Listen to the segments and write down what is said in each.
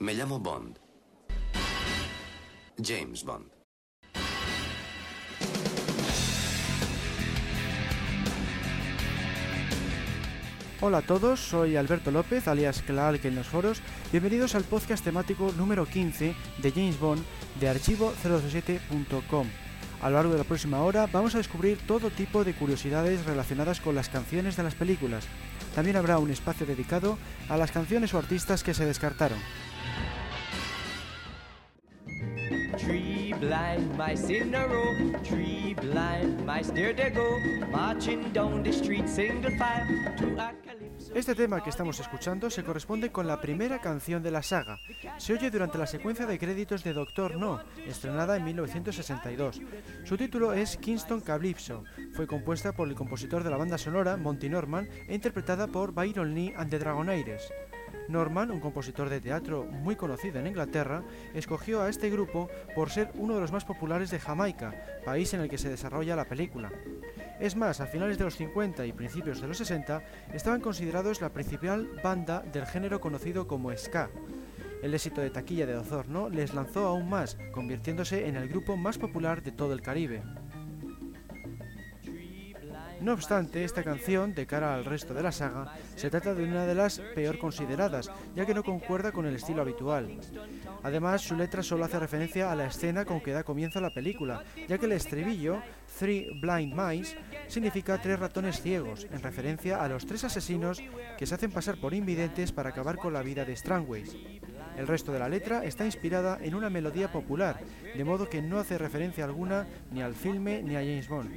Me llamo Bond. James Bond. Hola a todos, soy Alberto López, alias Clark en los foros. Bienvenidos al podcast temático número 15 de James Bond de archivo007.com. A lo largo de la próxima hora vamos a descubrir todo tipo de curiosidades relacionadas con las canciones de las películas. También habrá un espacio dedicado a las canciones o artistas que se descartaron. Blind mice in a row, three blind mice, there they go, marching down the street single file to a este tema que estamos escuchando se corresponde con la primera canción de la saga. Se oye durante la secuencia de créditos de Doctor No, estrenada en 1962. Su título es Kingston Calypso. Fue compuesta por el compositor de la banda sonora, Monty Norman, e interpretada por Byron Lee and the Dragonaires. Norman, un compositor de teatro muy conocido en Inglaterra, escogió a este grupo por ser uno de los más populares de Jamaica, país en el que se desarrolla la película. Es más, a finales de los 50 y principios de los 60 estaban considerados la principal banda del género conocido como ska. El éxito de taquilla de Osorno les lanzó aún más, convirtiéndose en el grupo más popular de todo el Caribe. No obstante, esta canción, de cara al resto de la saga, se trata de una de las peor consideradas, ya que no concuerda con el estilo habitual. Además, su letra solo hace referencia a la escena con que da comienzo la película, ya que el estribillo, Three Blind Mice, significa tres ratones ciegos, en referencia a los tres asesinos que se hacen pasar por invidentes para acabar con la vida de Strangways. El resto de la letra está inspirada en una melodía popular, de modo que no hace referencia alguna ni al filme ni a James Bond.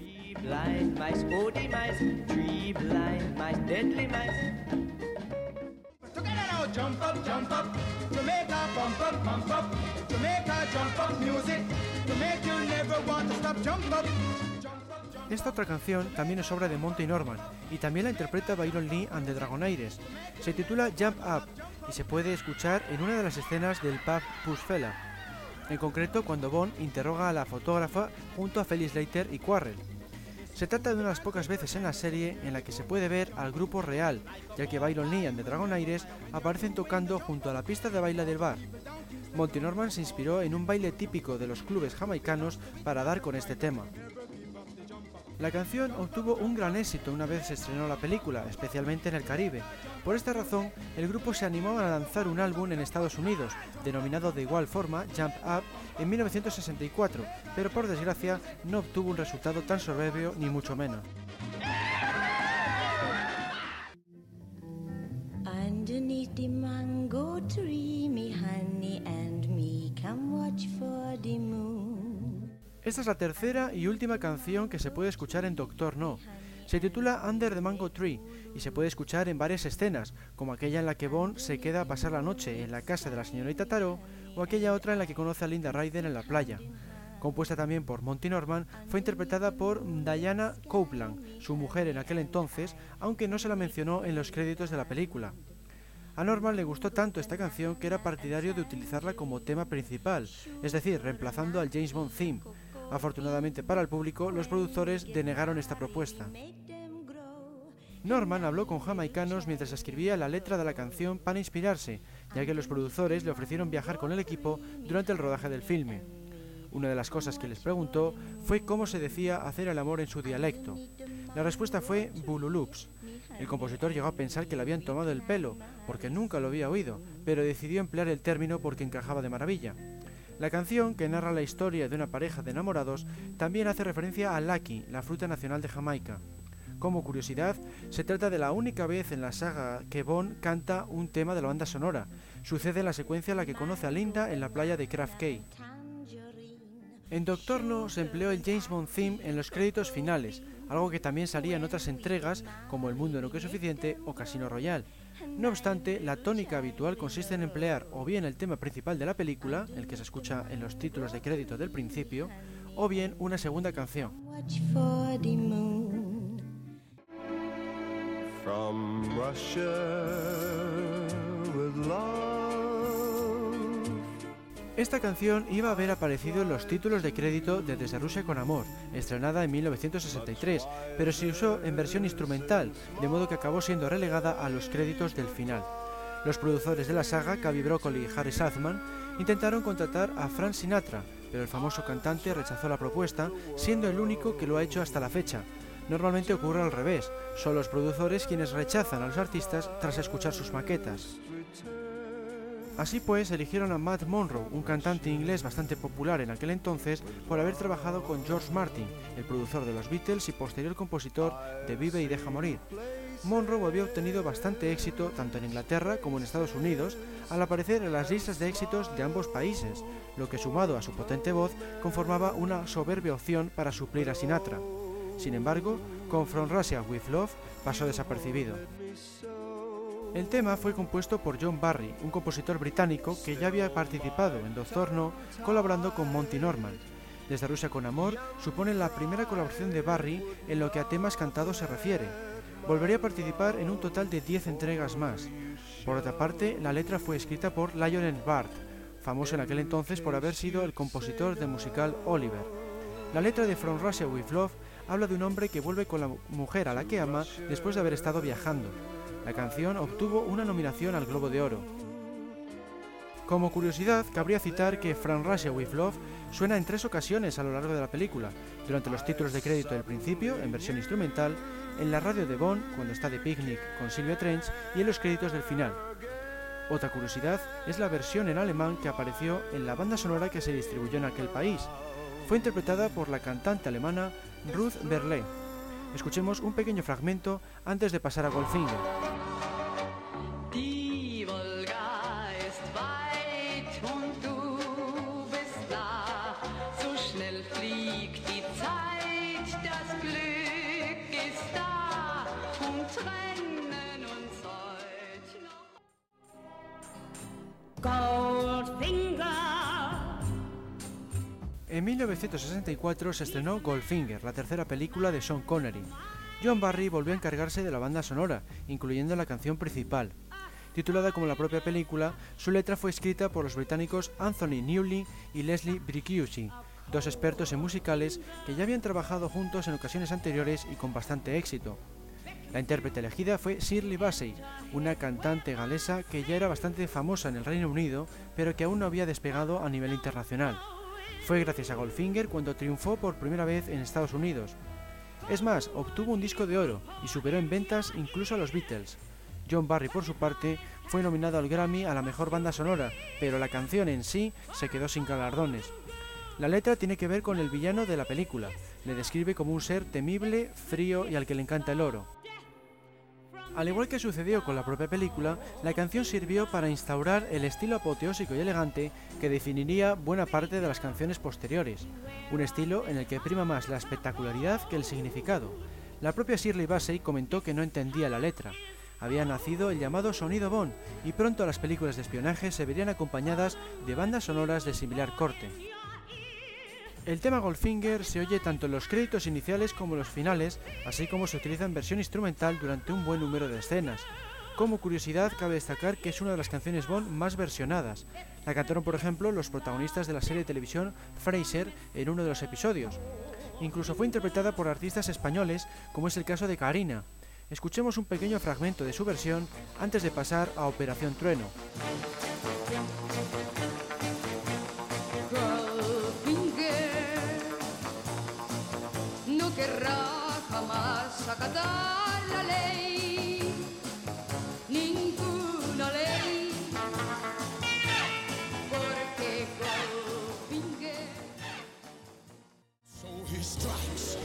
Esta otra canción también es obra de Monty Norman y también la interpreta Byron Lee and the Dragonaires. Se titula Jump Up y se puede escuchar en una de las escenas del pub Pushfella, en concreto cuando Bond interroga a la fotógrafa junto a Felix Leiter y Quarrel. Se trata de unas pocas veces en la serie en la que se puede ver al grupo real, ya que Byron Lee and the Dragonaires aparecen tocando junto a la pista de baile del bar. Monty Norman se inspiró en un baile típico de los clubes jamaicanos para dar con este tema. La canción obtuvo un gran éxito una vez se estrenó la película, especialmente en el Caribe. Por esta razón, el grupo se animó a lanzar un álbum en Estados Unidos, denominado de igual forma Jump Up, en 1964, pero por desgracia no obtuvo un resultado tan soberbio ni mucho menos. Esta es la tercera y última canción que se puede escuchar en Doctor No. Se titula Under the Mango Tree y se puede escuchar en varias escenas, como aquella en la que Bond se queda a pasar la noche en la casa de la señorita Taro o aquella otra en la que conoce a Linda Ryder en la playa. Compuesta también por Monty Norman, fue interpretada por Diana Copeland, su mujer en aquel entonces, aunque no se la mencionó en los créditos de la película. A Norman le gustó tanto esta canción que era partidario de utilizarla como tema principal, es decir, reemplazando al James Bond theme, Afortunadamente para el público, los productores denegaron esta propuesta. Norman habló con jamaicanos mientras escribía la letra de la canción para inspirarse, ya que los productores le ofrecieron viajar con el equipo durante el rodaje del filme. Una de las cosas que les preguntó fue cómo se decía hacer el amor en su dialecto. La respuesta fue Bululups. El compositor llegó a pensar que le habían tomado el pelo, porque nunca lo había oído, pero decidió emplear el término porque encajaba de maravilla. La canción, que narra la historia de una pareja de enamorados, también hace referencia a Lucky, la fruta nacional de Jamaica. Como curiosidad, se trata de la única vez en la saga que Bond canta un tema de la banda sonora. Sucede en la secuencia en la que conoce a Linda en la playa de Craft Cay. En Doctor No se empleó el James Bond theme en los créditos finales, algo que también salía en otras entregas como El mundo no que es suficiente o Casino Royale. No obstante, la tónica habitual consiste en emplear o bien el tema principal de la película, el que se escucha en los títulos de crédito del principio, o bien una segunda canción. Esta canción iba a haber aparecido en los títulos de crédito de Desde Rusia con Amor, estrenada en 1963, pero se usó en versión instrumental, de modo que acabó siendo relegada a los créditos del final. Los productores de la saga, Cavi Broccoli y Harry Sazman, intentaron contratar a Frank Sinatra, pero el famoso cantante rechazó la propuesta, siendo el único que lo ha hecho hasta la fecha. Normalmente ocurre al revés, son los productores quienes rechazan a los artistas tras escuchar sus maquetas. Así pues, eligieron a Matt Monroe, un cantante inglés bastante popular en aquel entonces por haber trabajado con George Martin, el productor de los Beatles y posterior compositor de Vive y Deja Morir. Monroe había obtenido bastante éxito tanto en Inglaterra como en Estados Unidos al aparecer en las listas de éxitos de ambos países, lo que sumado a su potente voz conformaba una soberbia opción para suplir a Sinatra. Sin embargo, con From Russia with Love pasó desapercibido. El tema fue compuesto por John Barry, un compositor británico que ya había participado en Doctor colaborando con Monty Norman. Desde Rusia con Amor supone la primera colaboración de Barry en lo que a temas cantados se refiere. Volvería a participar en un total de 10 entregas más. Por otra parte, la letra fue escrita por Lionel Bart, famoso en aquel entonces por haber sido el compositor del musical Oliver. La letra de From Russia with Love habla de un hombre que vuelve con la mujer a la que ama después de haber estado viajando. La canción obtuvo una nominación al Globo de Oro. Como curiosidad, cabría citar que From Russia with Love suena en tres ocasiones a lo largo de la película, durante los títulos de crédito del principio, en versión instrumental, en la radio de Bond, cuando está de picnic con Sylvia Trench, y en los créditos del final. Otra curiosidad es la versión en alemán que apareció en la banda sonora que se distribuyó en aquel país. Fue interpretada por la cantante alemana Ruth Berle. Escuchemos un pequeño fragmento antes de pasar a Goldfinger. En 1964 se estrenó Goldfinger, la tercera película de Sean Connery. John Barry volvió a encargarse de la banda sonora, incluyendo la canción principal. Titulada como la propia película, su letra fue escrita por los británicos Anthony Newley y Leslie Bricucci, dos expertos en musicales que ya habían trabajado juntos en ocasiones anteriores y con bastante éxito. La intérprete elegida fue Shirley Bassey, una cantante galesa que ya era bastante famosa en el Reino Unido, pero que aún no había despegado a nivel internacional. Fue gracias a Goldfinger cuando triunfó por primera vez en Estados Unidos. Es más, obtuvo un disco de oro y superó en ventas incluso a los Beatles. John Barry, por su parte, fue nominado al Grammy a la mejor banda sonora, pero la canción en sí se quedó sin galardones. La letra tiene que ver con el villano de la película. Le describe como un ser temible, frío y al que le encanta el oro. Al igual que sucedió con la propia película, la canción sirvió para instaurar el estilo apoteósico y elegante que definiría buena parte de las canciones posteriores, un estilo en el que prima más la espectacularidad que el significado. La propia Shirley Bassey comentó que no entendía la letra. Había nacido el llamado sonido Bond y pronto las películas de espionaje se verían acompañadas de bandas sonoras de similar corte. El tema Goldfinger se oye tanto en los créditos iniciales como en los finales, así como se utiliza en versión instrumental durante un buen número de escenas. Como curiosidad, cabe destacar que es una de las canciones Bond más versionadas. La cantaron, por ejemplo, los protagonistas de la serie de televisión Fraser en uno de los episodios. Incluso fue interpretada por artistas españoles, como es el caso de Karina. Escuchemos un pequeño fragmento de su versión antes de pasar a Operación Trueno. La ley, ninguna ley, porque So he strikes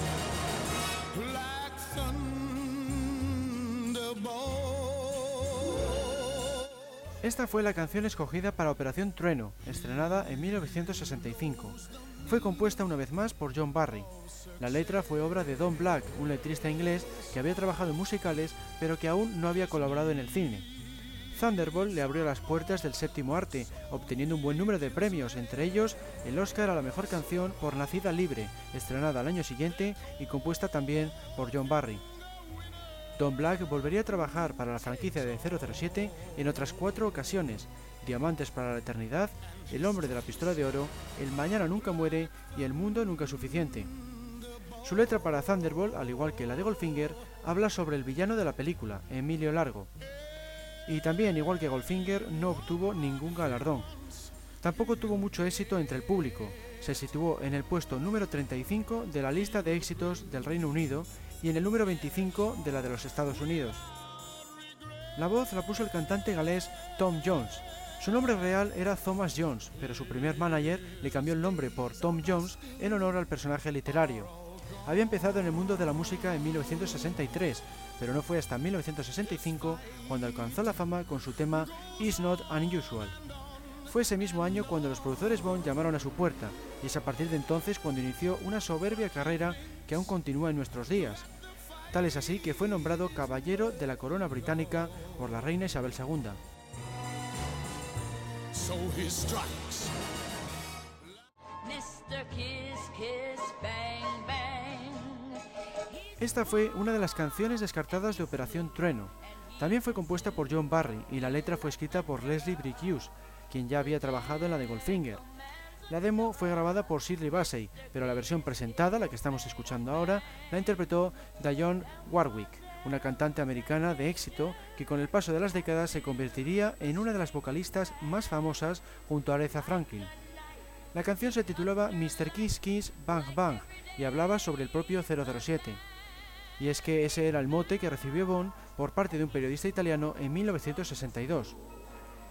like Esta fue la canción escogida para Operación Trueno, estrenada en 1965. Fue compuesta una vez más por John Barry. La letra fue obra de Don Black, un letrista inglés que había trabajado en musicales pero que aún no había colaborado en el cine. Thunderbolt le abrió las puertas del séptimo arte, obteniendo un buen número de premios, entre ellos el Oscar a la mejor canción por Nacida Libre, estrenada al año siguiente y compuesta también por John Barry. Don Black volvería a trabajar para la franquicia de 007 en otras cuatro ocasiones, Diamantes para la Eternidad, El Hombre de la Pistola de Oro, El Mañana Nunca Muere y El Mundo Nunca es Suficiente. Su letra para Thunderbolt, al igual que la de Goldfinger, habla sobre el villano de la película, Emilio Largo. y también, igual que Goldfinger, no obtuvo ningún galardón. Tampoco tuvo mucho éxito entre el público, se situó en el puesto número 35 de la lista de éxitos del Reino Unido y en el número 25 de la de los Estados Unidos. La voz la puso el cantante galés Tom Jones. Su nombre real era Thomas Jones, pero su primer manager le cambió el nombre por Tom Jones en honor al personaje literario. Había empezado en el mundo de la música en 1963, pero no fue hasta 1965 cuando alcanzó la fama con su tema Is Not Unusual. Fue ese mismo año cuando los productores Bond llamaron a su puerta, y es a partir de entonces cuando inició una soberbia carrera que aún continúa en nuestros días. Tal es así que fue nombrado Caballero de la Corona Británica por la reina Isabel II. So he strikes. Mr. Kiss Kiss Bang Bang. Esta fue una de las canciones descartadas de Operación Trueno. También fue compuesta por John Barry y la letra fue escrita por Leslie Brick Hughes, quien ya había trabajado en la de Goldfinger. La demo fue grabada por Shirley Bassey, pero la versión presentada, la que estamos escuchando ahora, la interpretó Dionne Warwick, una cantante americana de éxito que con el paso de las décadas se convertiría en una de las vocalistas más famosas junto a Aretha Franklin. La canción se titulaba Mr. Kiss Kiss Bang Bang y hablaba sobre el propio 007. Y es que ese era el mote que recibió Bond por parte de un periodista italiano en 1962.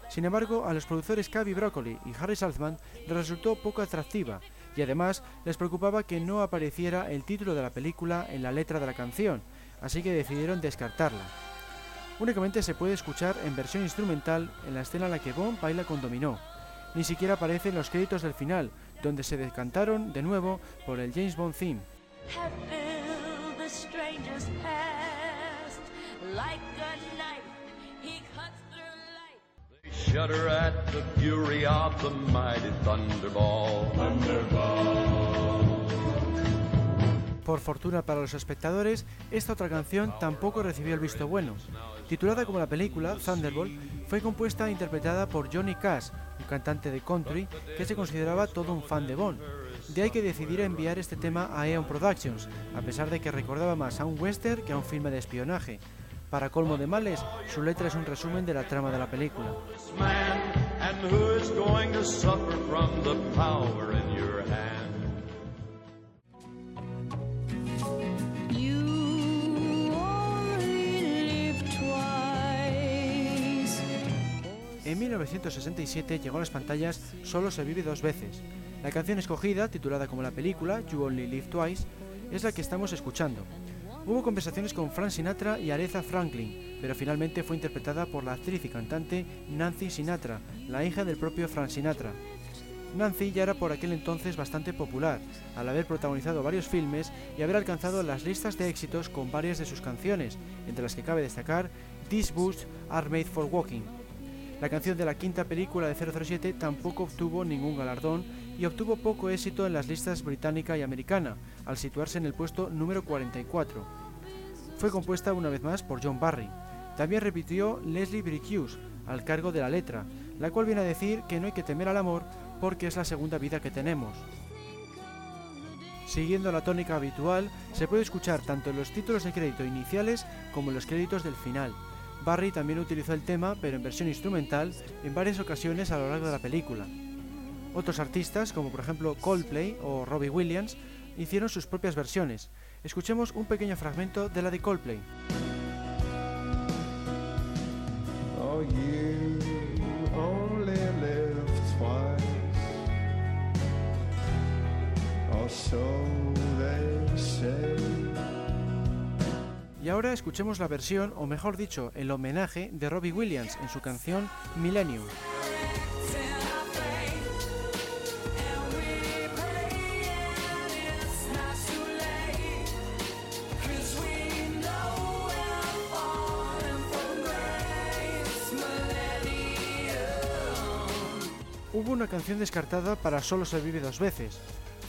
Sin embargo, a los productores Cavi Broccoli y Harry Saltzman les resultó poco atractiva y además les preocupaba que no apareciera el título de la película en la letra de la canción, así que decidieron descartarla. Únicamente se puede escuchar en versión instrumental en la escena en la que Bond baila con Dominó. Ni siquiera aparece en los créditos del final, donde se decantaron de nuevo por el James Bond theme. Shudder at the fury of the mighty thunderball. Por fortuna para los espectadores, esta otra canción tampoco recibió el visto bueno. Titulada como la película, Thunderbolt, fue compuesta e interpretada por Johnny Cash, un cantante de country que se consideraba todo un fan de Bond. De ahí que decidiera enviar este tema a Eon Productions, a pesar de que recordaba más a un western que a un filme de espionaje. Para colmo de males, su letra es un resumen de la trama de la película. En 1967 llegó a las pantallas Solo se vive dos veces. La canción escogida, titulada como la película You Only Live Twice, es la que estamos escuchando. Hubo conversaciones con Frank Sinatra y Aretha Franklin, pero finalmente fue interpretada por la actriz y cantante Nancy Sinatra, la hija del propio Frank Sinatra. Nancy ya era por aquel entonces bastante popular, al haber protagonizado varios filmes y haber alcanzado las listas de éxitos con varias de sus canciones, entre las que cabe destacar These Boots Are Made for Walking. La canción de la quinta película de 007 tampoco obtuvo ningún galardón y obtuvo poco éxito en las listas británica y americana, al situarse en el puesto número 44. Fue compuesta una vez más por John Barry. También repitió Leslie Brick Hughes, al cargo de la letra, la cual viene a decir que no hay que temer al amor porque es la segunda vida que tenemos. Siguiendo la tónica habitual, se puede escuchar tanto en los títulos de crédito iniciales como en los créditos del final. Barry también utilizó el tema, pero en versión instrumental, en varias ocasiones a lo largo de la película. Otros artistas, como por ejemplo Coldplay o Robbie Williams, hicieron sus propias versiones. Escuchemos un pequeño fragmento de la de Coldplay. Y ahora escuchemos la versión, o mejor dicho, el homenaje de Robbie Williams en su canción Millennium. Hubo una canción descartada para Solo se vive dos veces.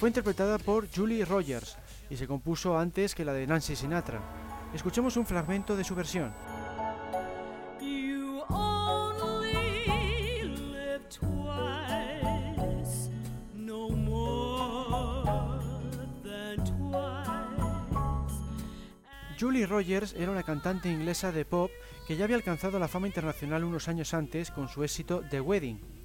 Fue interpretada por Julie Rogers y se compuso antes que la de Nancy Sinatra. Escuchemos un fragmento de su versión. You only live twice, no more than twice. Julie Rogers era una cantante inglesa de pop que ya había alcanzado la fama internacional unos años antes con su éxito The Wedding.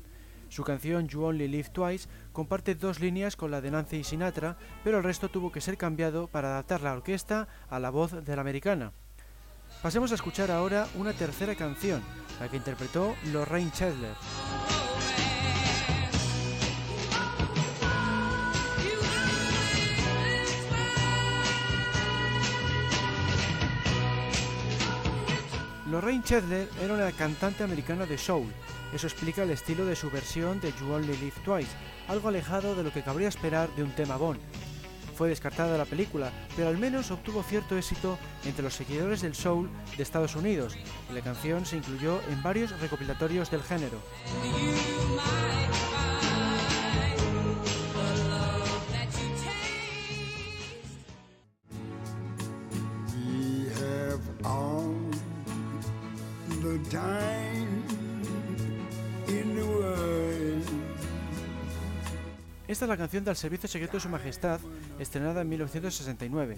Su canción You Only Live Twice comparte dos líneas con la de Nancy Sinatra, pero el resto tuvo que ser cambiado para adaptar la orquesta a la voz de la americana. Pasemos a escuchar ahora una tercera canción, la que interpretó Lorraine Chandler. Lorraine Chandler era una cantante americana de soul. Eso explica el estilo de su versión de You Only Live Twice, algo alejado de lo que cabría esperar de un tema Bond. Fue descartada de la película, pero al menos obtuvo cierto éxito entre los seguidores del soul de Estados Unidos, y la canción se incluyó en varios recopilatorios del género. Es la canción del Servicio Secreto de Su Majestad, estrenada en 1969.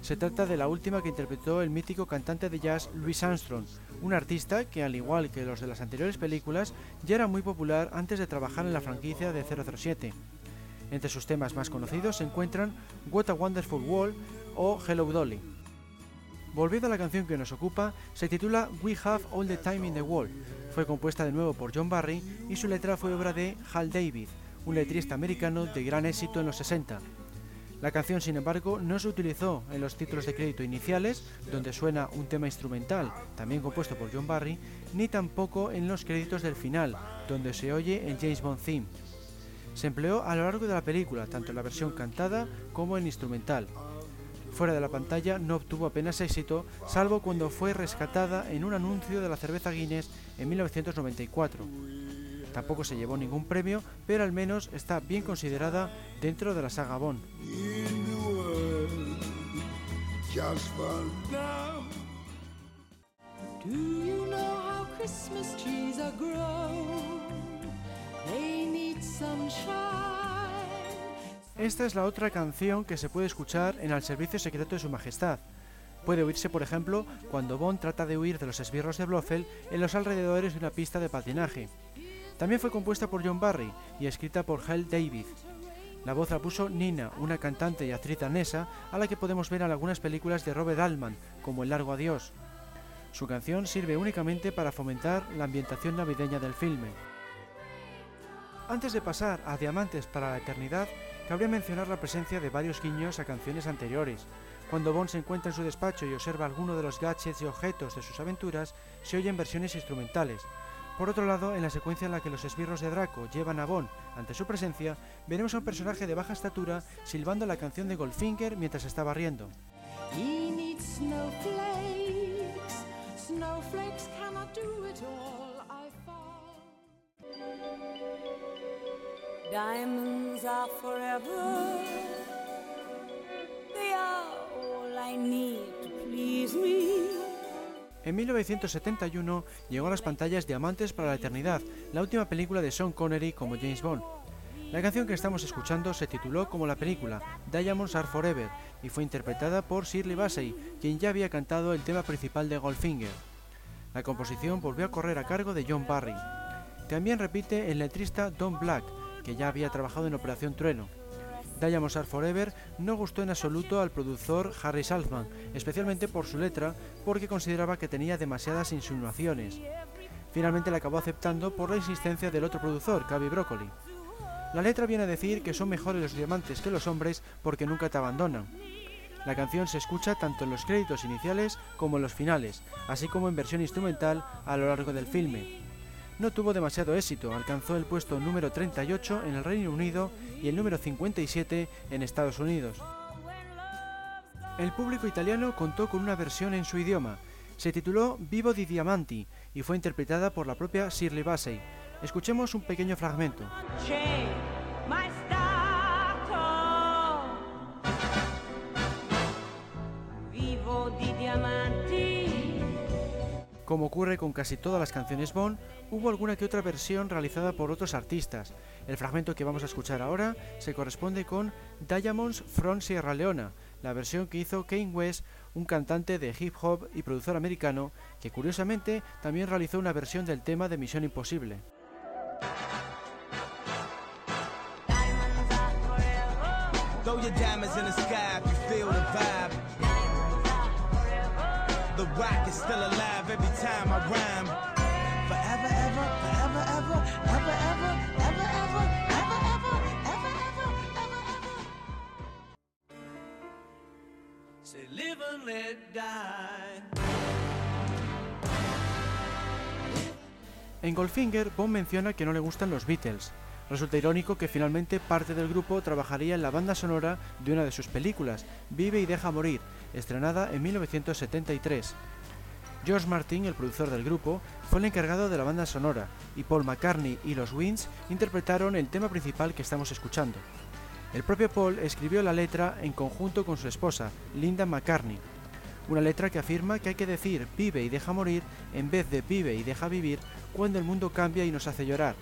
Se trata de la última que interpretó el mítico cantante de jazz Louis Armstrong, un artista que, al igual que los de las anteriores películas, ya era muy popular antes de trabajar en la franquicia de 007. Entre sus temas más conocidos se encuentran What a Wonderful World o Hello Dolly. Volviendo a la canción que nos ocupa, se titula We Have All the Time in the World. Fue compuesta de nuevo por John Barry y su letra fue obra de Hal David, un letrista americano de gran éxito en los 60. La canción, sin embargo, no se utilizó en los títulos de crédito iniciales, donde suena un tema instrumental, también compuesto por John Barry, ni tampoco en los créditos del final, donde se oye el James Bond theme. Se empleó a lo largo de la película, tanto en la versión cantada como en instrumental. Fuera de la pantalla no obtuvo apenas éxito, salvo cuando fue rescatada en un anuncio de la cerveza Guinness en 1994. Tampoco se llevó ningún premio, pero al menos está bien considerada dentro de la saga Bond. Esta es la otra canción que se puede escuchar en el servicio secreto de Su Majestad. Puede oírse, por ejemplo, cuando Bond trata de huir de los esbirros de Blofeld en los alrededores de una pista de patinaje. También fue compuesta por John Barry y escrita por Hal David. La voz la puso Nina, una cantante y actriz danesa a la que podemos ver en algunas películas de Robert Altman, como El largo adiós. Su canción sirve únicamente para fomentar la ambientación navideña del filme. Antes de pasar a Diamantes para la Eternidad, cabría mencionar la presencia de varios guiños a canciones anteriores. Cuando Bond se encuentra en su despacho y observa alguno de los gadgets y objetos de sus aventuras, se oyen versiones instrumentales. Por otro lado, en la secuencia en la que los esbirros de Draco llevan a Bond ante su presencia, veremos a un personaje de baja estatura silbando la canción de Goldfinger mientras está barriendo. Diamonds are forever. They are all I need to please me. En 1971 llegó a las pantallas Diamantes para la Eternidad, la última película de Sean Connery como James Bond. La canción que estamos escuchando se tituló como la película Diamonds Are Forever y fue interpretada por Shirley Bassey, quien ya había cantado el tema principal de Goldfinger. La composición volvió a correr a cargo de John Barry. También repite el letrista Don Black, que ya había trabajado en Operación Trueno. Diamonds Are Forever no gustó en absoluto al productor Harry Saltzman, especialmente por su letra, porque consideraba que tenía demasiadas insinuaciones. Finalmente la acabó aceptando por la insistencia del otro productor, Cavi Broccoli. La letra viene a decir que son mejores los diamantes que los hombres porque nunca te abandonan. La canción se escucha tanto en los créditos iniciales como en los finales, así como en versión instrumental a lo largo del filme. No tuvo demasiado éxito, alcanzó el puesto número 38 en el Reino Unido y el número 57 en Estados Unidos. El público italiano contó con una versión en su idioma. Se tituló Vivo di Diamanti y fue interpretada por la propia Shirley Bassey. Escuchemos un pequeño fragmento. Como ocurre con casi todas las canciones Bond, hubo alguna que otra versión realizada por otros artistas. El fragmento que vamos a escuchar ahora se corresponde con Diamonds from Sierra Leona, la versión que hizo Kane West, un cantante de hip hop y productor americano, que curiosamente también realizó una versión del tema de Misión Imposible. En Goldfinger, Bond menciona que no le gustan los Beatles. Resulta irónico que finalmente parte del grupo trabajaría en la banda sonora de una de sus películas, Vive y deja morir, estrenada en 1973. George Martin, el productor del grupo, fue el encargado de la banda sonora, y Paul McCartney y los Wings interpretaron el tema principal que estamos escuchando. El propio Paul escribió la letra en conjunto con su esposa, Linda McCartney, una letra que afirma que hay que decir vive y deja morir en vez de vive y deja vivir cuando el mundo cambia y nos hace llorar.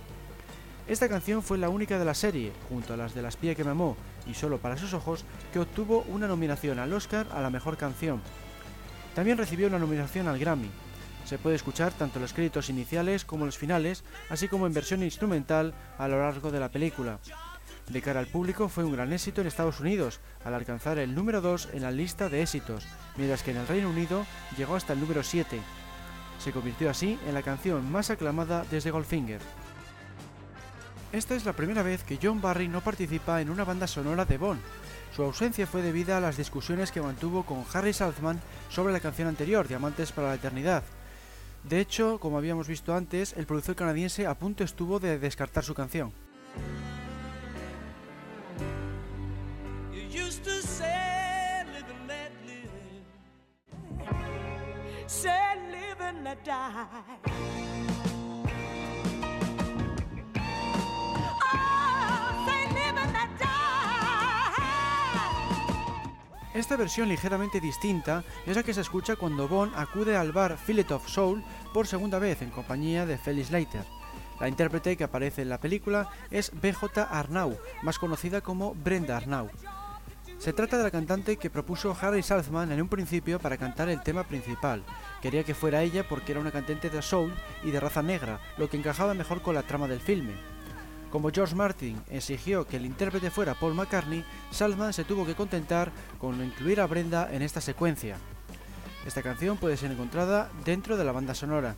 Esta canción fue la única de la serie, junto a las de Las Pie que me amó y Solo para sus ojos, que obtuvo una nominación al Oscar a la mejor canción. También recibió una nominación al Grammy. Se puede escuchar tanto los créditos iniciales como los finales, así como en versión instrumental a lo largo de la película. De cara al público fue un gran éxito en Estados Unidos, al alcanzar el número 2 en la lista de éxitos, mientras que en el Reino Unido llegó hasta el número 7. Se convirtió así en la canción más aclamada desde Goldfinger. Esta es la primera vez que John Barry no participa en una banda sonora de Bond. Su ausencia fue debida a las discusiones que mantuvo con Harry Saltzman sobre la canción anterior, Diamantes para la Eternidad. De hecho, como habíamos visto antes, el productor canadiense a punto estuvo de descartar su canción. Esta versión ligeramente distinta es la que se escucha cuando Bond acude al bar Fillet of Soul por segunda vez en compañía de Felix Leiter. La intérprete que aparece en la película es BJ Arnau, más conocida como Brenda Arnau. Se trata de la cantante que propuso Harry Saltzman en un principio para cantar el tema principal. Quería que fuera ella porque era una cantante de soul y de raza negra, lo que encajaba mejor con la trama del filme. Como George Martin exigió que el intérprete fuera Paul McCartney, Saltzman se tuvo que contentar con incluir a Brenda en esta secuencia. Esta canción puede ser encontrada dentro de la banda sonora.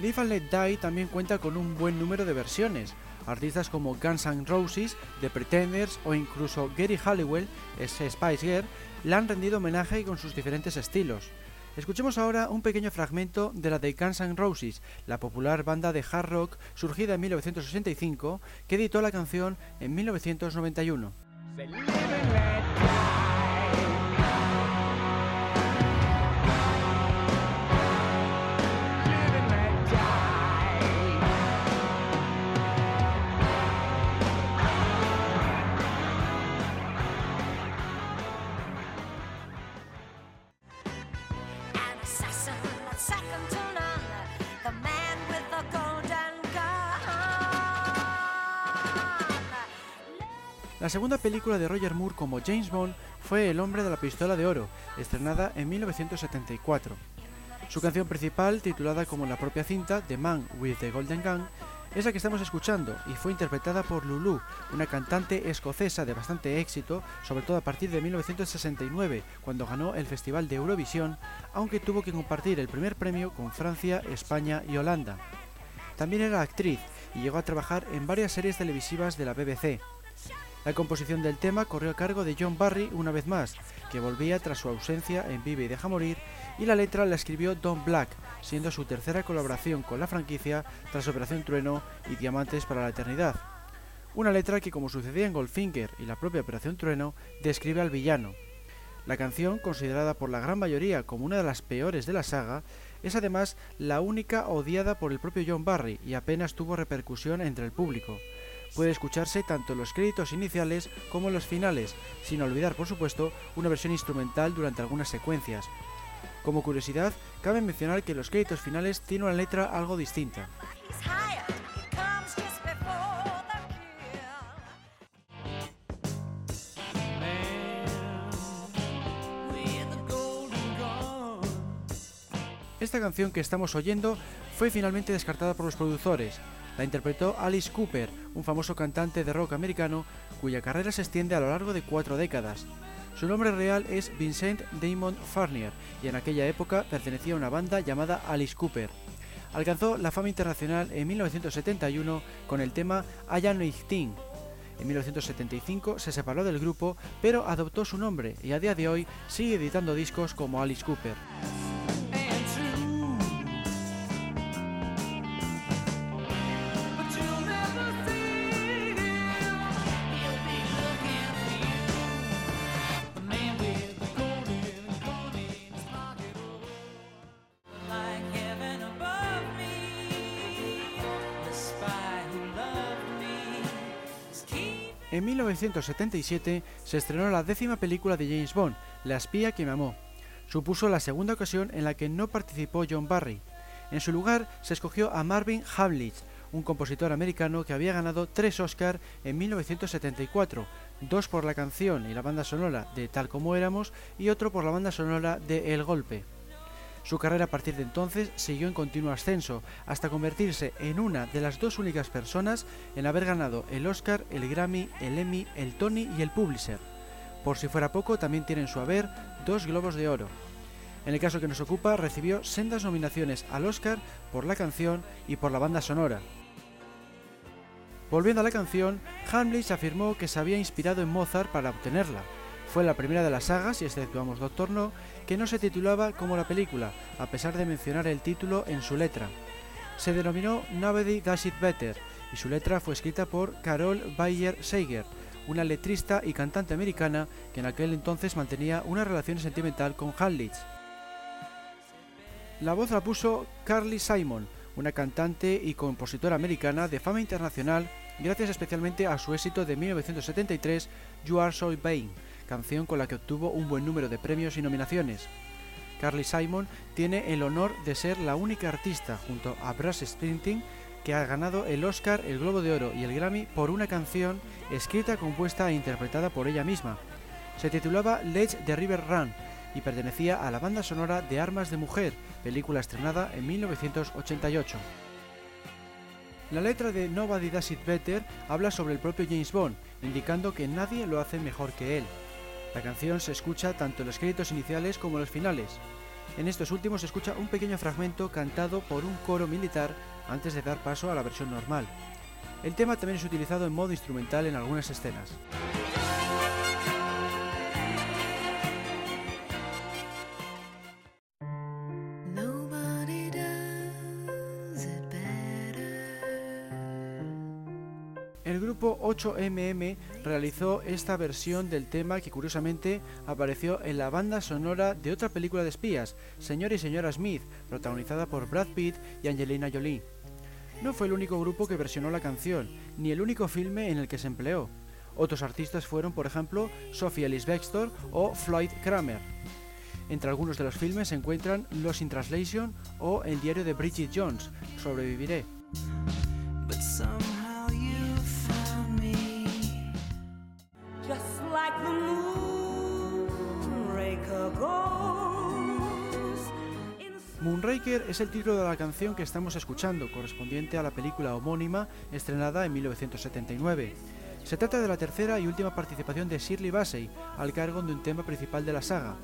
Live and Let Die también cuenta con un buen número de versiones. Artistas como Guns N' Roses, The Pretenders o incluso Gary Halliwell, Spice Girl, le han rendido homenaje con sus diferentes estilos. Escuchemos ahora un pequeño fragmento de la de Guns N' Roses, la popular banda de hard rock surgida en 1965 que editó la canción en 1991. La segunda película de Roger Moore como James Bond fue El hombre de la pistola de oro, estrenada en 1974. Su canción principal, titulada como la propia cinta, The Man with the Golden Gun, es la que estamos escuchando y fue interpretada por Lulu, una cantante escocesa de bastante éxito, sobre todo a partir de 1969, cuando ganó el Festival de Eurovisión, aunque tuvo que compartir el primer premio con Francia, España y Holanda. También era actriz y llegó a trabajar en varias series televisivas de la BBC. La composición del tema corrió a cargo de John Barry una vez más, que volvía tras su ausencia en Vive y Deja Morir, y la letra la escribió Don Black, siendo su tercera colaboración con la franquicia tras Operación Trueno y Diamantes para la Eternidad. Una letra que, como sucedía en Goldfinger y la propia Operación Trueno, describe al villano. La canción, considerada por la gran mayoría como una de las peores de la saga, es además la única odiada por el propio John Barry y apenas tuvo repercusión entre el público puede escucharse tanto los créditos iniciales como los finales, sin olvidar por supuesto una versión instrumental durante algunas secuencias. Como curiosidad, cabe mencionar que los créditos finales tienen una letra algo distinta. Esta canción que estamos oyendo fue finalmente descartada por los productores, la interpretó Alice Cooper, un famoso cantante de rock americano cuya carrera se extiende a lo largo de cuatro décadas. Su nombre real es Vincent Damon Farnier y en aquella época pertenecía a una banda llamada Alice Cooper. Alcanzó la fama internacional en 1971 con el tema Am Thing. En 1975 se separó del grupo, pero adoptó su nombre y a día de hoy sigue editando discos como Alice Cooper. En 1977 se estrenó la décima película de James Bond, La espía que me amó. Supuso la segunda ocasión en la que no participó John Barry. En su lugar se escogió a Marvin Hamlisch, un compositor americano que había ganado tres Oscar en 1974, dos por la canción y la banda sonora de Tal como éramos y otro por la banda sonora de El Golpe. Su carrera a partir de entonces siguió en continuo ascenso, hasta convertirse en una de las dos únicas personas en haber ganado el Oscar, el Grammy, el Emmy, el Tony y el Pulitzer. Por si fuera poco, también tiene en su haber dos Globos de Oro. En el caso que nos ocupa, recibió sendas nominaciones al Oscar por la canción y por la banda sonora. Volviendo a la canción, Hamlisch afirmó que se había inspirado en Mozart para obtenerla. Fue la primera de las sagas, si exceptuamos Doctor No, que no se titulaba como la película, a pesar de mencionar el título en su letra. Se denominó Nobody Does It Better y su letra fue escrita por Carol Bayer Sager, una letrista y cantante americana que en aquel entonces mantenía una relación sentimental con Hamlisch. La voz la puso Carly Simon, una cantante y compositora americana de fama internacional gracias especialmente a su éxito de 1973 You Are So Vain, canción con la que obtuvo un buen número de premios y nominaciones. Carly Simon tiene el honor de ser la única artista, junto a Bruce Springsteen, que ha ganado el Oscar, el Globo de Oro y el Grammy por una canción escrita, compuesta e interpretada por ella misma. Se titulaba Let's the River Run y pertenecía a la banda sonora de Armas de Mujer, película estrenada en 1988. La letra de Nobody Does It Better habla sobre el propio James Bond, indicando que nadie lo hace mejor que él. La canción se escucha tanto en los créditos iniciales como en los finales. En estos últimos se escucha un pequeño fragmento cantado por un coro militar antes de dar paso a la versión normal. El tema también es utilizado en modo instrumental en algunas escenas. 8MM realizó esta versión del tema que curiosamente apareció en la banda sonora de otra película de espías, Señor y Señora Smith, protagonizada por Brad Pitt y Angelina Jolie. No fue el único grupo que versionó la canción, ni el único filme en el que se empleó. Otros artistas fueron, por ejemplo, Sophie Ellis Bextor o Floyd Kramer. Entre algunos de los filmes se encuentran Lost in Translation o El diario de Bridget Jones, Sobreviviré. But moonraker es el título de la canción que estamos escuchando, correspondiente a la película homónima estrenada en 1979. Se trata de la tercera y última participación de Shirley Bassey al cargo de un tema principal de la saga.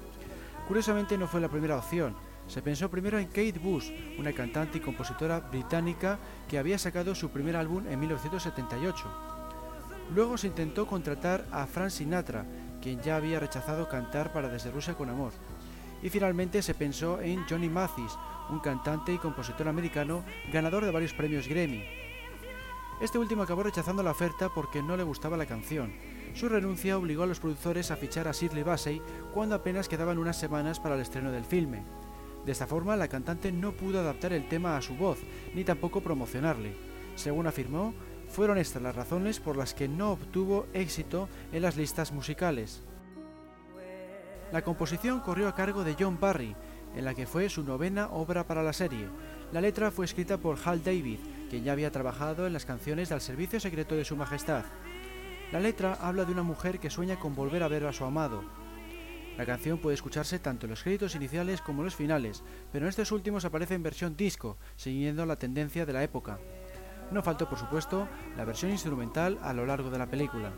Curiosamente no fue la primera opción. Se pensó primero en Kate Bush, una cantante y compositora británica que había sacado su primer álbum en 1978. Luego se intentó contratar a Frank Sinatra, quien ya había rechazado cantar para Desde Rusia con Amor. Y finalmente se pensó en Johnny Mathis, un cantante y compositor americano ganador de varios premios Grammy. Este último acabó rechazando la oferta porque no le gustaba la canción. Su renuncia obligó a los productores a fichar a Shirley Bassey cuando apenas quedaban unas semanas para el estreno del filme. De esta forma, la cantante no pudo adaptar el tema a su voz, ni tampoco promocionarle. Según afirmó, fueron estas las razones por las que no obtuvo éxito en las listas musicales. La composición corrió a cargo de John Barry, en la que fue su novena obra para la serie. La letra fue escrita por Hal David, quien ya había trabajado en las canciones del Servicio Secreto de Su Majestad. La letra habla de una mujer que sueña con volver a ver a su amado. La canción puede escucharse tanto en los créditos iniciales como en los finales, pero en estos últimos aparece en versión disco, siguiendo la tendencia de la época. No faltó, por supuesto, la versión instrumental a lo largo de la película.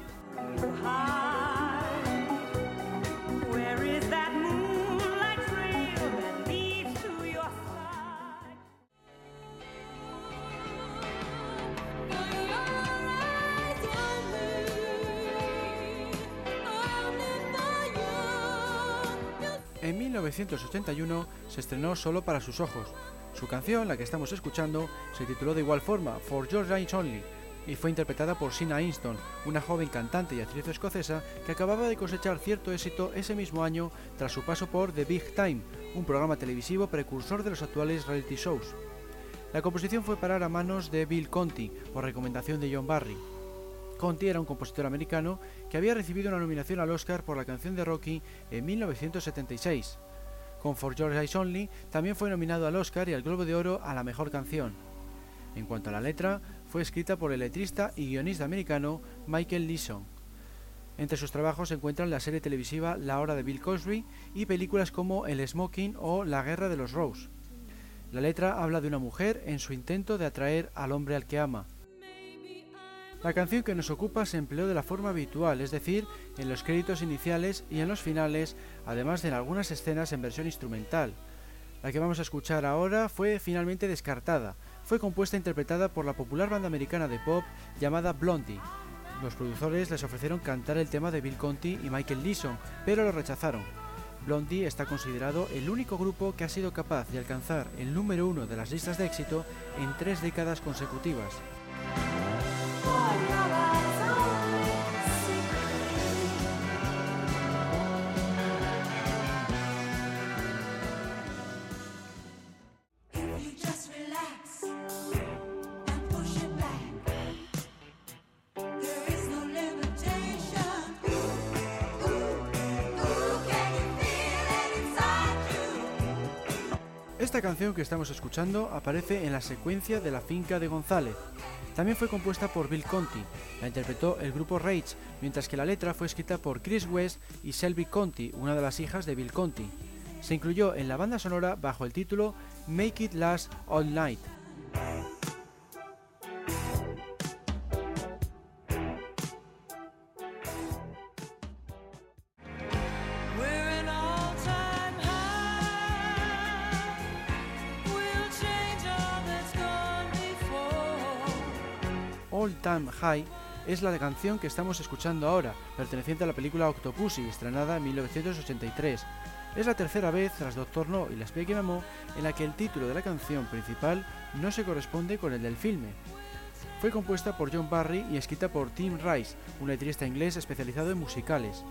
En 1981 se estrenó Solo para sus ojos. Su canción, la que estamos escuchando, se tituló de igual forma, For Your Eyes Only, y fue interpretada por Sina Inston, una joven cantante y actriz escocesa que acababa de cosechar cierto éxito ese mismo año tras su paso por The Big Time, un programa televisivo precursor de los actuales reality shows. La composición fue parar a manos de Bill Conti, por recomendación de John Barry. Conti era un compositor americano que había recibido una nominación al Oscar por la canción de Rocky en 1976. Con For Your Eyes Only también fue nominado al Oscar y al Globo de Oro a la mejor canción. En cuanto a la letra, fue escrita por el letrista y guionista americano Michael Leeson. Entre sus trabajos se encuentran la serie televisiva La Hora de Bill Cosby y películas como El Smoking o La Guerra de los Rose. La letra habla de una mujer en su intento de atraer al hombre al que ama. La canción que nos ocupa se empleó de la forma habitual, es decir, en los créditos iniciales y en los finales, además de en algunas escenas en versión instrumental. La que vamos a escuchar ahora fue finalmente descartada. Fue compuesta e interpretada por la popular banda americana de pop llamada Blondie. Los productores les ofrecieron cantar el tema de Bill Conti y Michael Leeson, pero lo rechazaron. Blondie está considerado el único grupo que ha sido capaz de alcanzar el número uno de las listas de éxito en tres décadas consecutivas. Esta canción que estamos escuchando aparece en la secuencia de la finca de González. También fue compuesta por Bill Conti, la interpretó el grupo Rage, mientras que la letra fue escrita por Chris West y Selby Conti, una de las hijas de Bill Conti. Se incluyó en la banda sonora bajo el título Make It Last All Night. Time High es la canción que estamos escuchando ahora, perteneciente a la película Octopussy, estrenada en 1983. Es la tercera vez tras Doctor No y la espía que me amó en la que el título de la canción principal no se corresponde con el del filme. Fue compuesta por John Barry y escrita por Tim Rice, un letrista inglés especializado en musicales.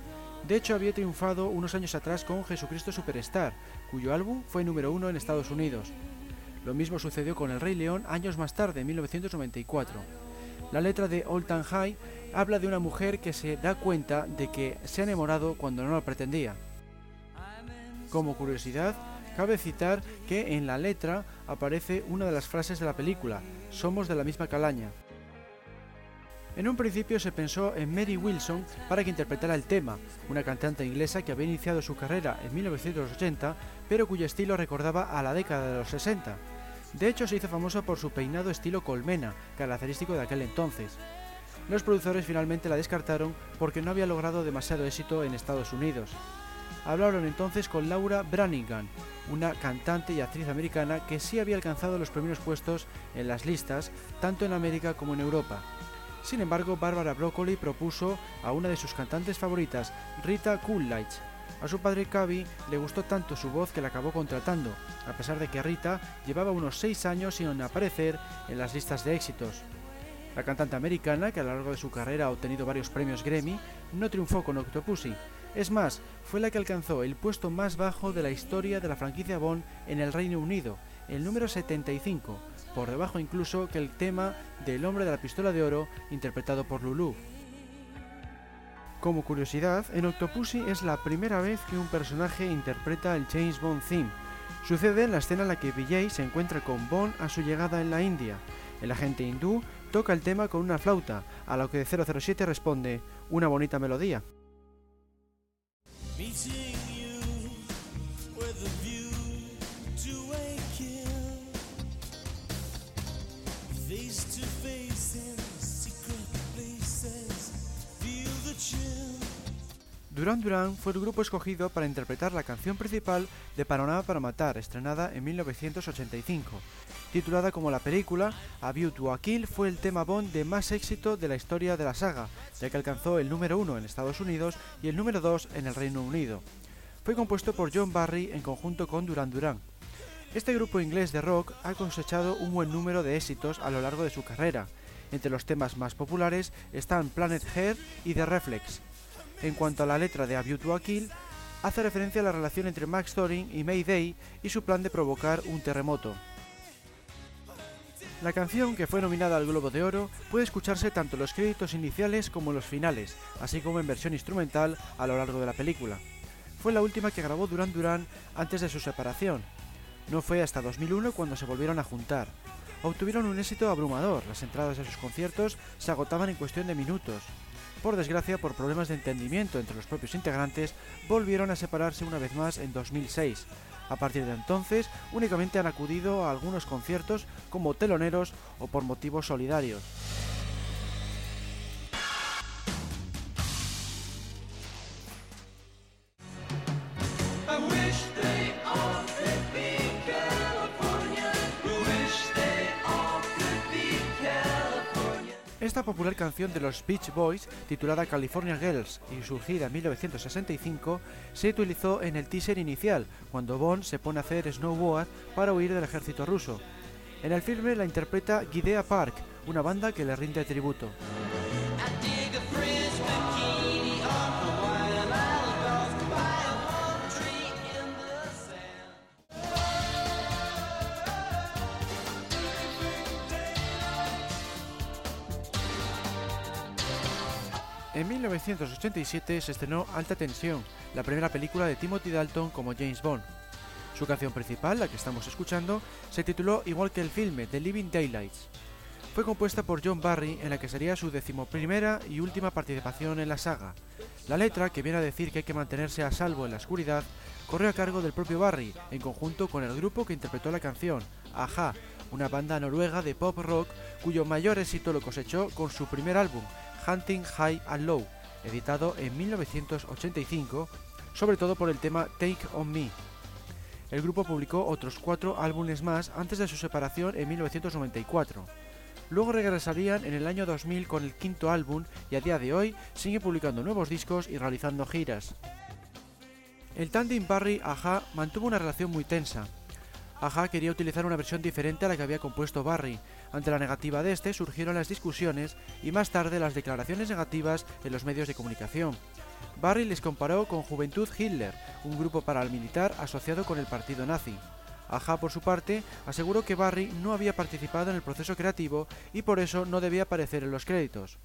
De hecho, había triunfado unos años atrás con Jesucristo Superstar, cuyo álbum fue número uno en Estados Unidos. Lo mismo sucedió con El Rey León años más tarde, en 1994. La letra de Old Time High habla de una mujer que se da cuenta de que se ha enamorado cuando no lo pretendía. Como curiosidad, cabe citar que en la letra aparece una de las frases de la película, Somos de la misma calaña. En un principio se pensó en Mary Wilson para que interpretara el tema, una cantante inglesa que había iniciado su carrera en 1980, pero cuyo estilo recordaba a la década de los 60. De hecho, se hizo famosa por su peinado estilo colmena, característico de aquel entonces. Los productores finalmente la descartaron porque no había logrado demasiado éxito en Estados Unidos. Hablaron entonces con Laura Branigan, una cantante y actriz americana que sí había alcanzado los primeros puestos en las listas, tanto en América como en Europa. Sin embargo, Barbara Broccoli propuso a una de sus cantantes favoritas, Rita Coolidge. A su padre Cavi le gustó tanto su voz que la acabó contratando, a pesar de que Rita llevaba unos 6 años sin aparecer en las listas de éxitos. La cantante americana, que a lo largo de su carrera ha obtenido varios premios Grammy, no triunfó con Octopussy. Es más, fue la que alcanzó el puesto más bajo de la historia de la franquicia Bond en el Reino Unido, el número 75, por debajo incluso que el tema del hombre de la pistola de oro interpretado por Lulu. Como curiosidad, en Octopussy es la primera vez que un personaje interpreta el James Bond theme. Sucede en la escena en la que Vijay se encuentra con Bond a su llegada en la India. El agente hindú toca el tema con una flauta, a lo que 007 responde, una bonita melodía. Duran Duran fue el grupo escogido para interpretar la canción principal de Panorama para Matar, estrenada en 1985. Titulada como la película, A View to a Kill fue el tema Bond de más éxito de la historia de la saga, ya que alcanzó el número 1 en Estados Unidos y el número 2 en el Reino Unido. Fue compuesto por John Barry en conjunto con Duran Duran. Este grupo inglés de rock ha cosechado un buen número de éxitos a lo largo de su carrera. Entre los temas más populares están Planet Head y The Reflex. En cuanto a la letra de A View to Kill, hace referencia a la relación entre Max Thorin y Mayday y su plan de provocar un terremoto. La canción, que fue nominada al Globo de Oro, puede escucharse tanto en los créditos iniciales como en los finales, así como en versión instrumental a lo largo de la película. Fue la última que grabó Duran Duran antes de su separación. No fue hasta 2001 cuando se volvieron a juntar. Obtuvieron un éxito abrumador, las entradas a sus conciertos se agotaban en cuestión de minutos. Por desgracia, por problemas de entendimiento entre los propios integrantes, volvieron a separarse una vez más en 2006. A partir de entonces, únicamente han acudido a algunos conciertos como teloneros o por motivos solidarios. Esta popular canción de los Beach Boys, titulada California Girls y surgida en 1965, se utilizó en el teaser inicial, cuando Bond se pone a hacer snowboard para huir del ejército ruso. En el filme la interpreta Gidea Park, una banda que le rinde tributo. En 1987 se estrenó Alta Tensión, la primera película de Timothy Dalton como James Bond. Su canción principal, la que estamos escuchando, se tituló igual que el filme, The Living Daylights. Fue compuesta por John Barry en la que sería su decimoprimera y última participación en la saga. La letra, que viene a decir que hay que mantenerse a salvo en la oscuridad, corrió a cargo del propio Barry, en conjunto con el grupo que interpretó la canción, Aja, una banda noruega de pop rock cuyo mayor éxito lo cosechó con su primer álbum, Hunting High and Low, editado en 1985, sobre todo por el tema Take On Me. El grupo publicó otros cuatro álbumes más antes de su separación en 1994. Luego regresarían en el año 2000 con el quinto álbum y a día de hoy sigue publicando nuevos discos y realizando giras. El tándem Barry-Aja mantuvo una relación muy tensa. Aja quería utilizar una versión diferente a la que había compuesto Barry. Ante la negativa de este surgieron las discusiones y más tarde las declaraciones negativas en los medios de comunicación. Barry les comparó con Juventud Hitler, un grupo paramilitar asociado con el partido nazi. Aja, por su parte, aseguró que Barry no había participado en el proceso creativo y por eso no debía aparecer en los créditos.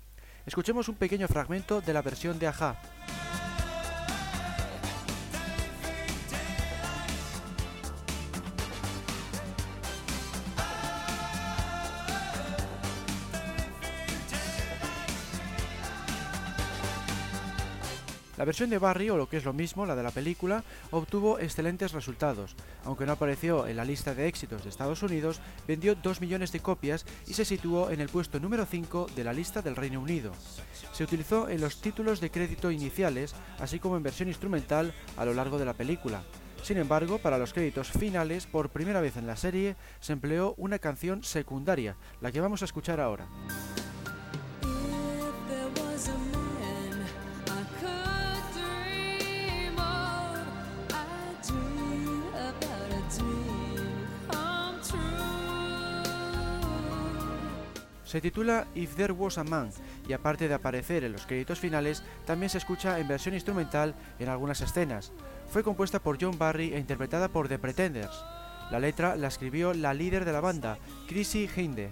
Escuchemos un pequeño fragmento de la versión de Aja. La versión de Barry, o lo que es lo mismo, la de la película, obtuvo excelentes resultados. Aunque no apareció en la lista de éxitos de Estados Unidos, vendió 2 millones de copias y se situó en el puesto número 5 de la lista del Reino Unido. Se utilizó en los títulos de crédito iniciales, así como en versión instrumental a lo largo de la película. Sin embargo, para los créditos finales, por primera vez en la serie, se empleó una canción secundaria, la que vamos a escuchar ahora. Se titula If There Was a Man y aparte de aparecer en los créditos finales, también se escucha en versión instrumental en algunas escenas. Fue compuesta por John Barry e interpretada por The Pretenders. La letra la escribió la líder de la banda, Chrissy Hinde,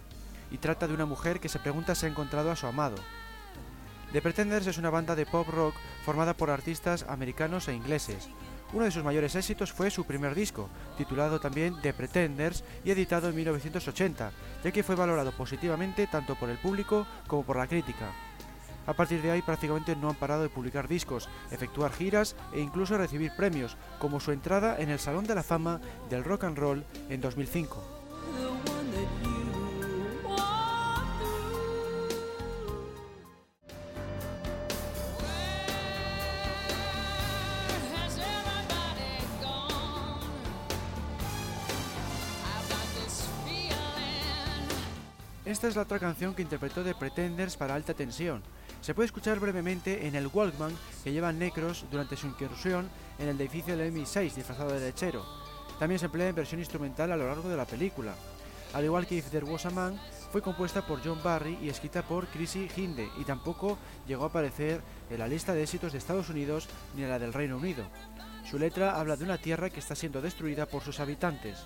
y trata de una mujer que se pregunta si ha encontrado a su amado. The Pretenders es una banda de pop rock formada por artistas americanos e ingleses. Uno de sus mayores éxitos fue su primer disco, titulado también The Pretenders y editado en 1980, ya que fue valorado positivamente tanto por el público como por la crítica. A partir de ahí prácticamente no han parado de publicar discos, efectuar giras e incluso recibir premios, como su entrada en el Salón de la Fama del Rock and Roll en 2005. Esta es la otra canción que interpretó The Pretenders para alta tensión. Se puede escuchar brevemente en el Walkman que lleva Necros durante su incursión en el edificio del MI6 disfrazado de lechero. También se emplea en versión instrumental a lo largo de la película. Al igual que If There Was a Man, fue compuesta por John Barry y escrita por Chrissy Hinde y tampoco llegó a aparecer en la lista de éxitos de Estados Unidos ni en la del Reino Unido. Su letra habla de una tierra que está siendo destruida por sus habitantes.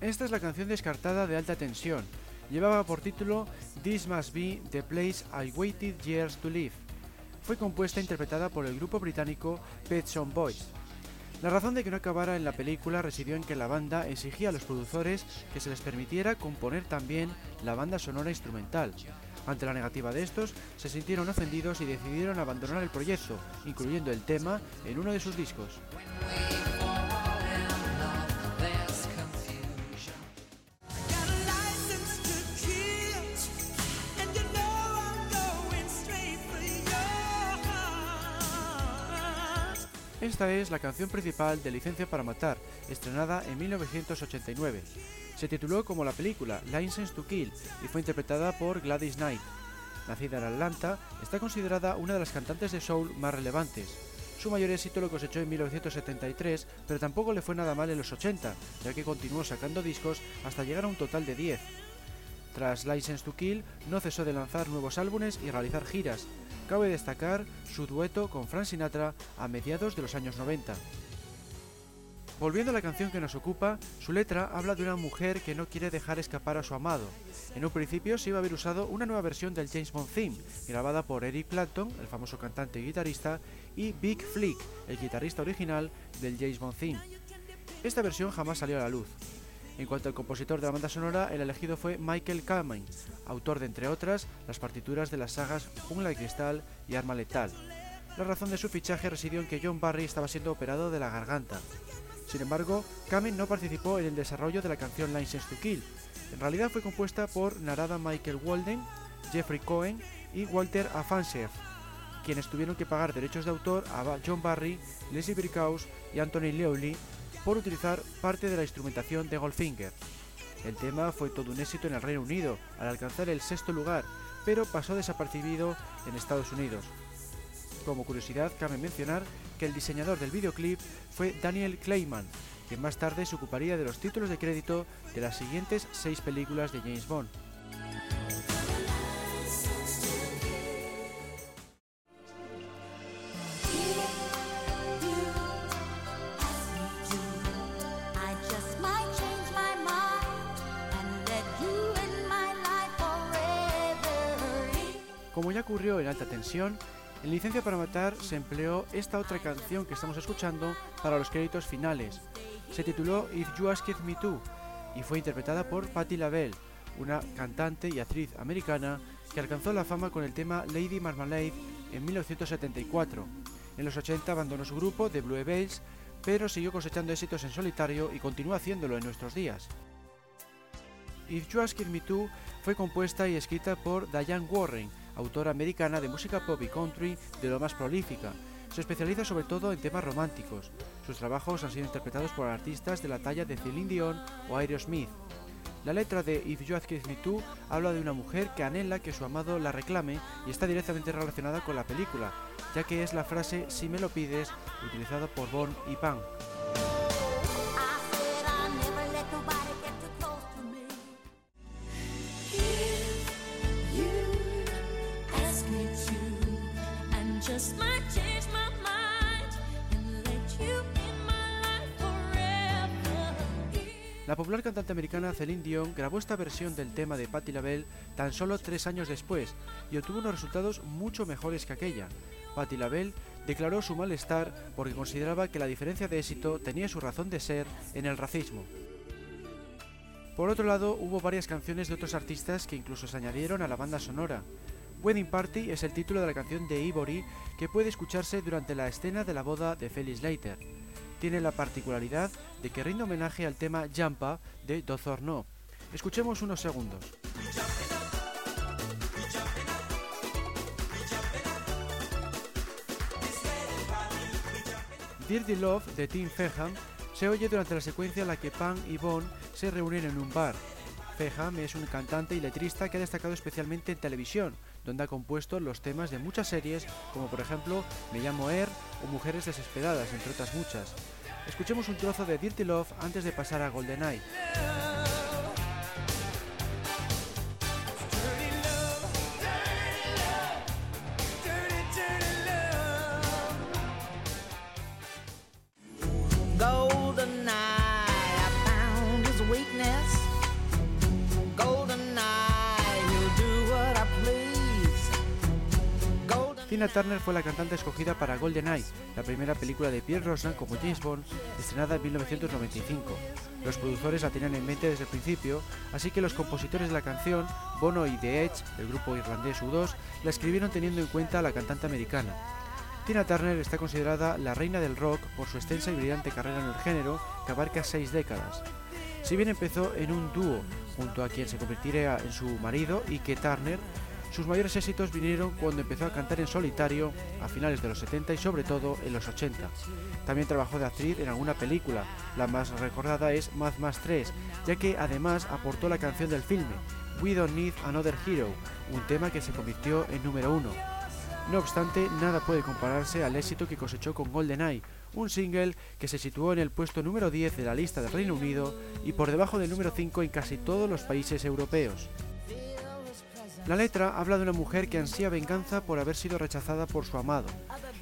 Esta es la canción descartada de alta tensión. Llevaba por título This Must Be the Place I Waited Years to Live. Fue compuesta e interpretada por el grupo británico Pet Shop Boys. La razón de que no acabara en la película residió en que la banda exigía a los productores que se les permitiera componer también la banda sonora instrumental. Ante la negativa de estos, se sintieron ofendidos y decidieron abandonar el proyecto, incluyendo el tema en uno de sus discos. Esta es la canción principal de Licencia para Matar, estrenada en 1989. Se tituló como la película License to Kill y fue interpretada por Gladys Knight. Nacida en Atlanta, está considerada una de las cantantes de soul más relevantes. Su mayor éxito lo cosechó en 1973, pero tampoco le fue nada mal en los 80, ya que continuó sacando discos hasta llegar a un total de 10. Tras License to Kill, no cesó de lanzar nuevos álbumes y realizar giras. Cabe destacar su dueto con Frank Sinatra a mediados de los años 90. Volviendo a la canción que nos ocupa, su letra habla de una mujer que no quiere dejar escapar a su amado. En un principio se iba a haber usado una nueva versión del James Bond Theme, grabada por Eric Clapton, el famoso cantante y guitarrista, y Big Flick, el guitarrista original del James Bond Theme. Esta versión jamás salió a la luz. En cuanto al compositor de la banda sonora, el elegido fue Michael Kamen, autor de, entre otras, las partituras de las sagas Jungla de Cristal y Arma Letal. La razón de su fichaje residió en que John Barry estaba siendo operado de la garganta. Sin embargo, Kamen no participó en el desarrollo de la canción License to Kill. En realidad fue compuesta por Narada Michael Walden, Jeffrey Cohen y Walter Afansev, quienes tuvieron que pagar derechos de autor a John Barry, Leslie Brickhouse y Anthony Leoli por utilizar parte de la instrumentación de Goldfinger. El tema fue todo un éxito en el Reino Unido, al alcanzar el sexto lugar, pero pasó desapercibido en Estados Unidos. Como curiosidad, cabe mencionar que el diseñador del videoclip fue Daniel Clayman, quien más tarde se ocuparía de los títulos de crédito de las siguientes seis películas de James Bond. Ocurrió en alta tensión, en Licencia para Matar se empleó esta otra canción que estamos escuchando para los créditos finales. Se tituló If You Asked Me To y fue interpretada por Patti LaBelle, una cantante y actriz americana que alcanzó la fama con el tema Lady Marmalade en 1974. En los 80 abandonó su grupo The Blue Veils, pero siguió cosechando éxitos en solitario y continúa haciéndolo en nuestros días. If You Asked Me To fue compuesta y escrita por Diane Warren, autora americana de música pop y country de lo más prolífica. Se especializa sobre todo en temas románticos. Sus trabajos han sido interpretados por artistas de la talla de Celine Dion o Aerosmith. La letra de If You Ask Me To habla de una mujer que anhela que su amado la reclame y está directamente relacionada con la película, ya que es la frase Si me lo pides utilizada por Bon y Pan. La popular cantante americana Celine Dion grabó esta versión del tema de Patti LaBelle tan solo tres años después y obtuvo unos resultados mucho mejores que aquella. Patti LaBelle declaró su malestar porque consideraba que la diferencia de éxito tenía su razón de ser en el racismo. Por otro lado, hubo varias canciones de otros artistas que incluso se añadieron a la banda sonora. Wedding Party es el título de la canción de Ivory que puede escucharse durante la escena de la boda de Felix Leiter. tiene la particularidad de que rinde homenaje al tema Jampa de Dozor No. Escuchemos unos segundos. Dirty Love de Tim Feham se oye durante la secuencia en la que Pan y Bon se reúnen en un bar. Feham es un cantante y letrista que ha destacado especialmente en televisión, donde ha compuesto los temas de muchas series, como por ejemplo Me llamo Er o Mujeres Desesperadas, entre otras muchas. Escuchemos un trozo de Dirty Love antes de pasar a. Golden Tina Turner fue la cantante escogida para GoldenEye, la primera película de Pierre Brosnan como James Bond, estrenada en 1995. Los productores la tenían en mente desde el principio, así que los compositores de la canción, Bono y The Edge, del grupo irlandés U2, la escribieron teniendo en cuenta a la cantante americana. Tina Turner está considerada la reina del rock por su extensa y brillante carrera en el género, que abarca seis décadas. Si bien empezó en un dúo junto a quien se convertiría en su marido, Ike Turner, sus mayores éxitos vinieron cuando empezó a cantar en solitario a finales de los 70 y sobre todo en los 80. También trabajó de actriz en alguna película, la más recordada es Mad Max 3, ya que además aportó la canción del filme, We Don't Need Another Hero, un tema que se convirtió en número uno. No obstante, nada puede compararse al éxito que cosechó con GoldenEye, un single que se situó en el puesto número 10 de la lista del Reino Unido y por debajo del número 5 en casi todos los países europeos. La letra habla de una mujer que ansía venganza por haber sido rechazada por su amado.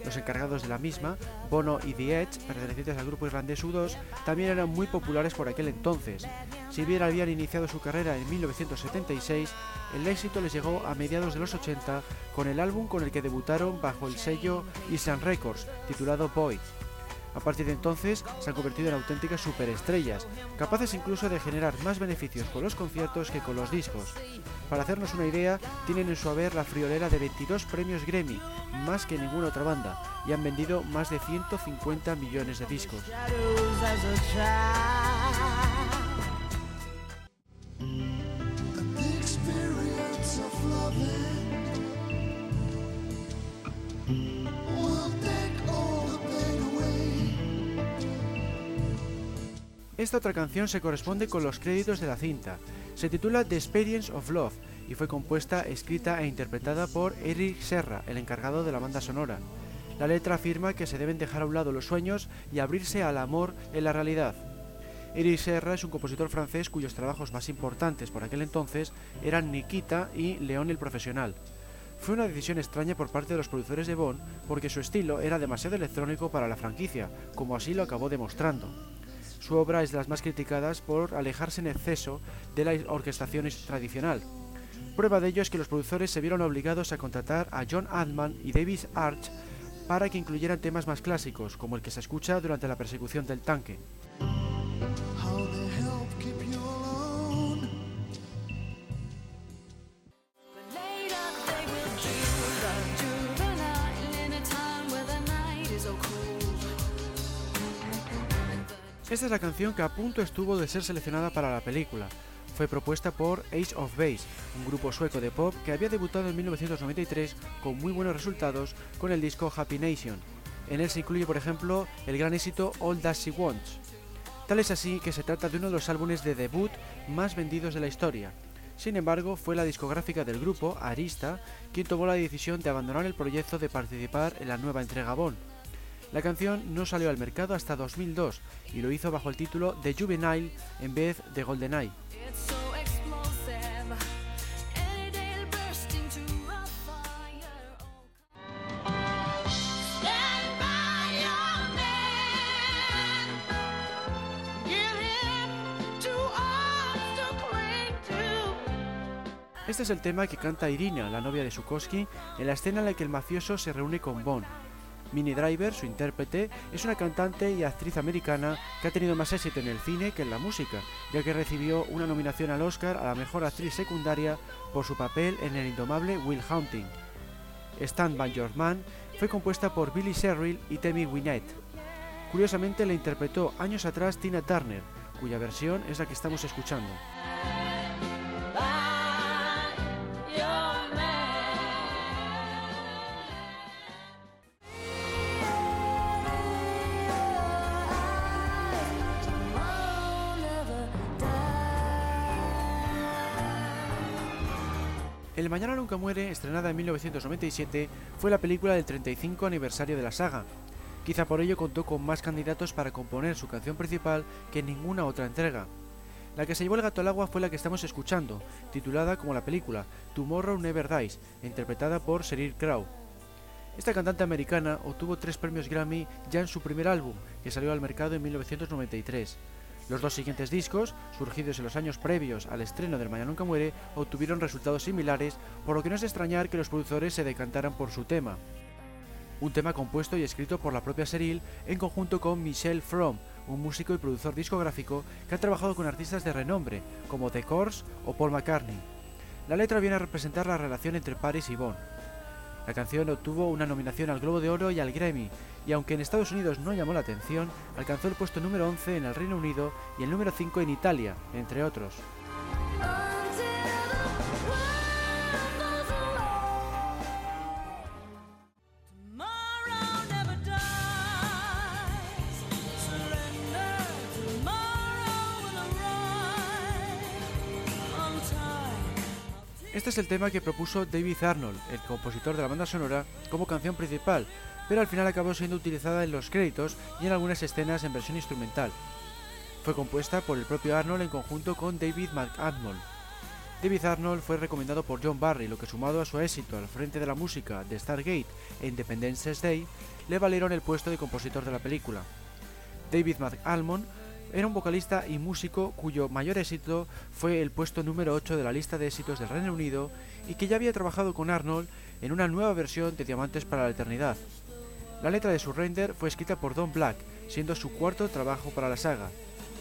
Los encargados de la misma, Bono y The Edge, pertenecientes al grupo irlandés U2, también eran muy populares por aquel entonces. Si bien habían iniciado su carrera en 1976, el éxito les llegó a mediados de los 80 con el álbum con el que debutaron bajo el sello Island Records, titulado Boy. A partir de entonces se han convertido en auténticas superestrellas, capaces incluso de generar más beneficios con los conciertos que con los discos. Para hacernos una idea, tienen en su haber la friolera de 22 premios Grammy, más que ninguna otra banda, y han vendido más de 150 millones de discos. Esta otra canción se corresponde con los créditos de la cinta. Se titula The Experience of Love y fue compuesta, escrita e interpretada por Eric Serra, el encargado de la banda sonora. La letra afirma que se deben dejar a un lado los sueños y abrirse al amor en la realidad. Eric Serra es un compositor francés cuyos trabajos más importantes por aquel entonces eran Nikita y León el Profesional. Fue una decisión extraña por parte de los productores de Bond porque su estilo era demasiado electrónico para la franquicia, como así lo acabó demostrando. Su obra es de las más criticadas por alejarse en exceso de la orquestación tradicional. Prueba de ello es que los productores se vieron obligados a contratar a John Adman y David Arch para que incluyeran temas más clásicos, como el que se escucha durante la persecución del tanque. Esta es la canción que a punto estuvo de ser seleccionada para la película. Fue propuesta por Ace of Base, un grupo sueco de pop que había debutado en 1993 con muy buenos resultados con el disco Happy Nation. En él se incluye, por ejemplo, el gran éxito All That She Wants. Tal es así que se trata de uno de los álbumes de debut más vendidos de la historia. Sin embargo, fue la discográfica del grupo, Arista, quien tomó la decisión de abandonar el proyecto de participar en la nueva entrega Bond. La canción no salió al mercado hasta 2002 y lo hizo bajo el título de Juvenile en vez de GoldenEye. Este es el tema que canta Irina, la novia de Sukowski, en la escena en la que el mafioso se reúne con Bond. Minnie Driver, su intérprete, es una cantante y actriz americana que ha tenido más éxito en el cine que en la música, ya que recibió una nominación al Oscar a la mejor actriz secundaria por su papel en el indomable Will Hunting. Stand By Your Man fue compuesta por Billy Sherrill y Tammy Wynette. Curiosamente la interpretó años atrás Tina Turner, cuya versión es la que estamos escuchando. El Mañana Nunca Muere, estrenada en 1997, fue la película del 35 aniversario de la saga. Quizá por ello contó con más candidatos para componer su canción principal que ninguna otra entrega. La que se llevó el gato al agua fue la que estamos escuchando, titulada como la película Tomorrow Never Dies, interpretada por Sheryl Crow. Esta cantante americana obtuvo tres premios Grammy ya en su primer álbum, que salió al mercado en 1993. Los dos siguientes discos, surgidos en los años previos al estreno del Mañana Nunca Muere, obtuvieron resultados similares, por lo que no es de extrañar que los productores se decantaran por su tema. Un tema compuesto y escrito por la propia Cheryl en conjunto con Michelle Fromm, un músico y productor discográfico que ha trabajado con artistas de renombre, como The Course o Paul McCartney. La letra viene a representar la relación entre Paris y Bond. La canción obtuvo una nominación al Globo de Oro y al Grammy, y aunque en Estados Unidos no llamó la atención, alcanzó el puesto número 11 en el Reino Unido y el número 5 en Italia, entre otros. Este es el tema que propuso David Arnold, el compositor de la banda sonora, como canción principal, pero al final acabó siendo utilizada en los créditos y en algunas escenas en versión instrumental. Fue compuesta por el propio Arnold en conjunto con David McAdmon. David Arnold fue recomendado por John Barry, lo que sumado a su éxito al frente de la música de Stargate e Independence Day, le valieron el puesto de compositor de la película. David McAlmon era un vocalista y músico cuyo mayor éxito fue el puesto número 8 de la lista de éxitos del Reino Unido y que ya había trabajado con Arnold en una nueva versión de Diamantes para la Eternidad. La letra de Surrender fue escrita por Don Black, siendo su cuarto trabajo para la saga.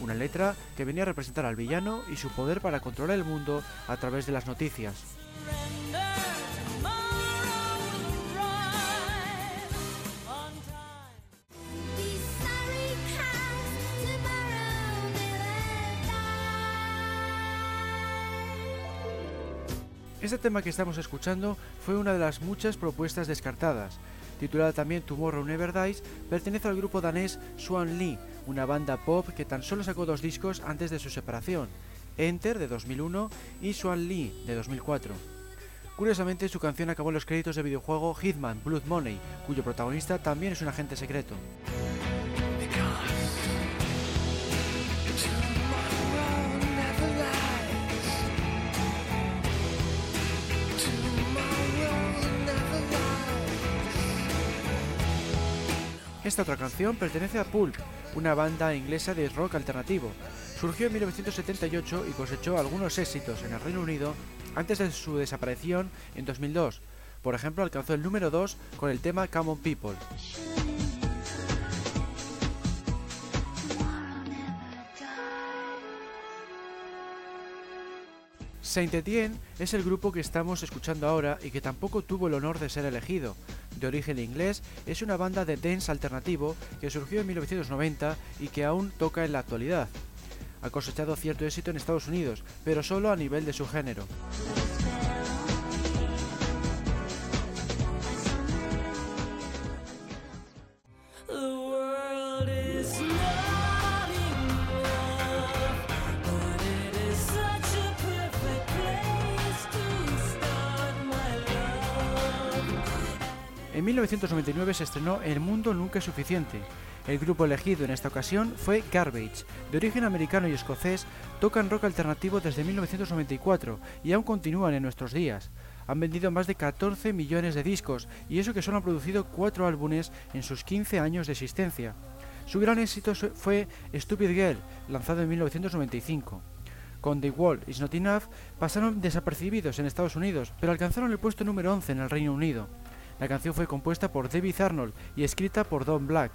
Una letra que venía a representar al villano y su poder para controlar el mundo a través de las noticias. Este tema que estamos escuchando fue una de las muchas propuestas descartadas. Titulada también Tomorrow Never Dies, pertenece al grupo danés Swan Lee, una banda pop que tan solo sacó dos discos antes de su separación, Enter de 2001 y Swan Lee de 2004. Curiosamente, su canción acabó en los créditos del videojuego Hitman Blood Money, cuyo protagonista también es un agente secreto. Esta otra canción pertenece a Pulp, una banda inglesa de rock alternativo. Surgió en 1978 y cosechó algunos éxitos en el Reino Unido antes de su desaparición en 2002. Por ejemplo, alcanzó el número 2 con el tema Come On People. Saint Etienne es el grupo que estamos escuchando ahora y que tampoco tuvo el honor de ser elegido. De origen inglés, es una banda de dance alternativo que surgió en 1990 y que aún toca en la actualidad. Ha cosechado cierto éxito en Estados Unidos, pero solo a nivel de su género. En 1999 se estrenó El mundo nunca es suficiente. El grupo elegido en esta ocasión fue Garbage. De origen americano y escocés, tocan rock alternativo desde 1994 y aún continúan en nuestros días. Han vendido más de 14 millones de discos y eso que solo han producido 4 álbumes en sus 15 años de existencia. Su gran éxito fue Stupid Girl, lanzado en 1995. Con The Wall Is Not Enough pasaron desapercibidos en Estados Unidos, pero alcanzaron el puesto número 11 en el Reino Unido. La canción fue compuesta por David Arnold y escrita por Don Black.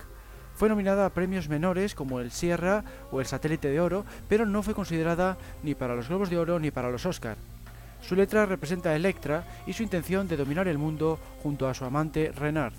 Fue nominada a premios menores como el Sierra o el Satélite de Oro, pero no fue considerada ni para los Globos de Oro ni para los Oscar. Su letra representa a Electra y su intención de dominar el mundo junto a su amante Renard.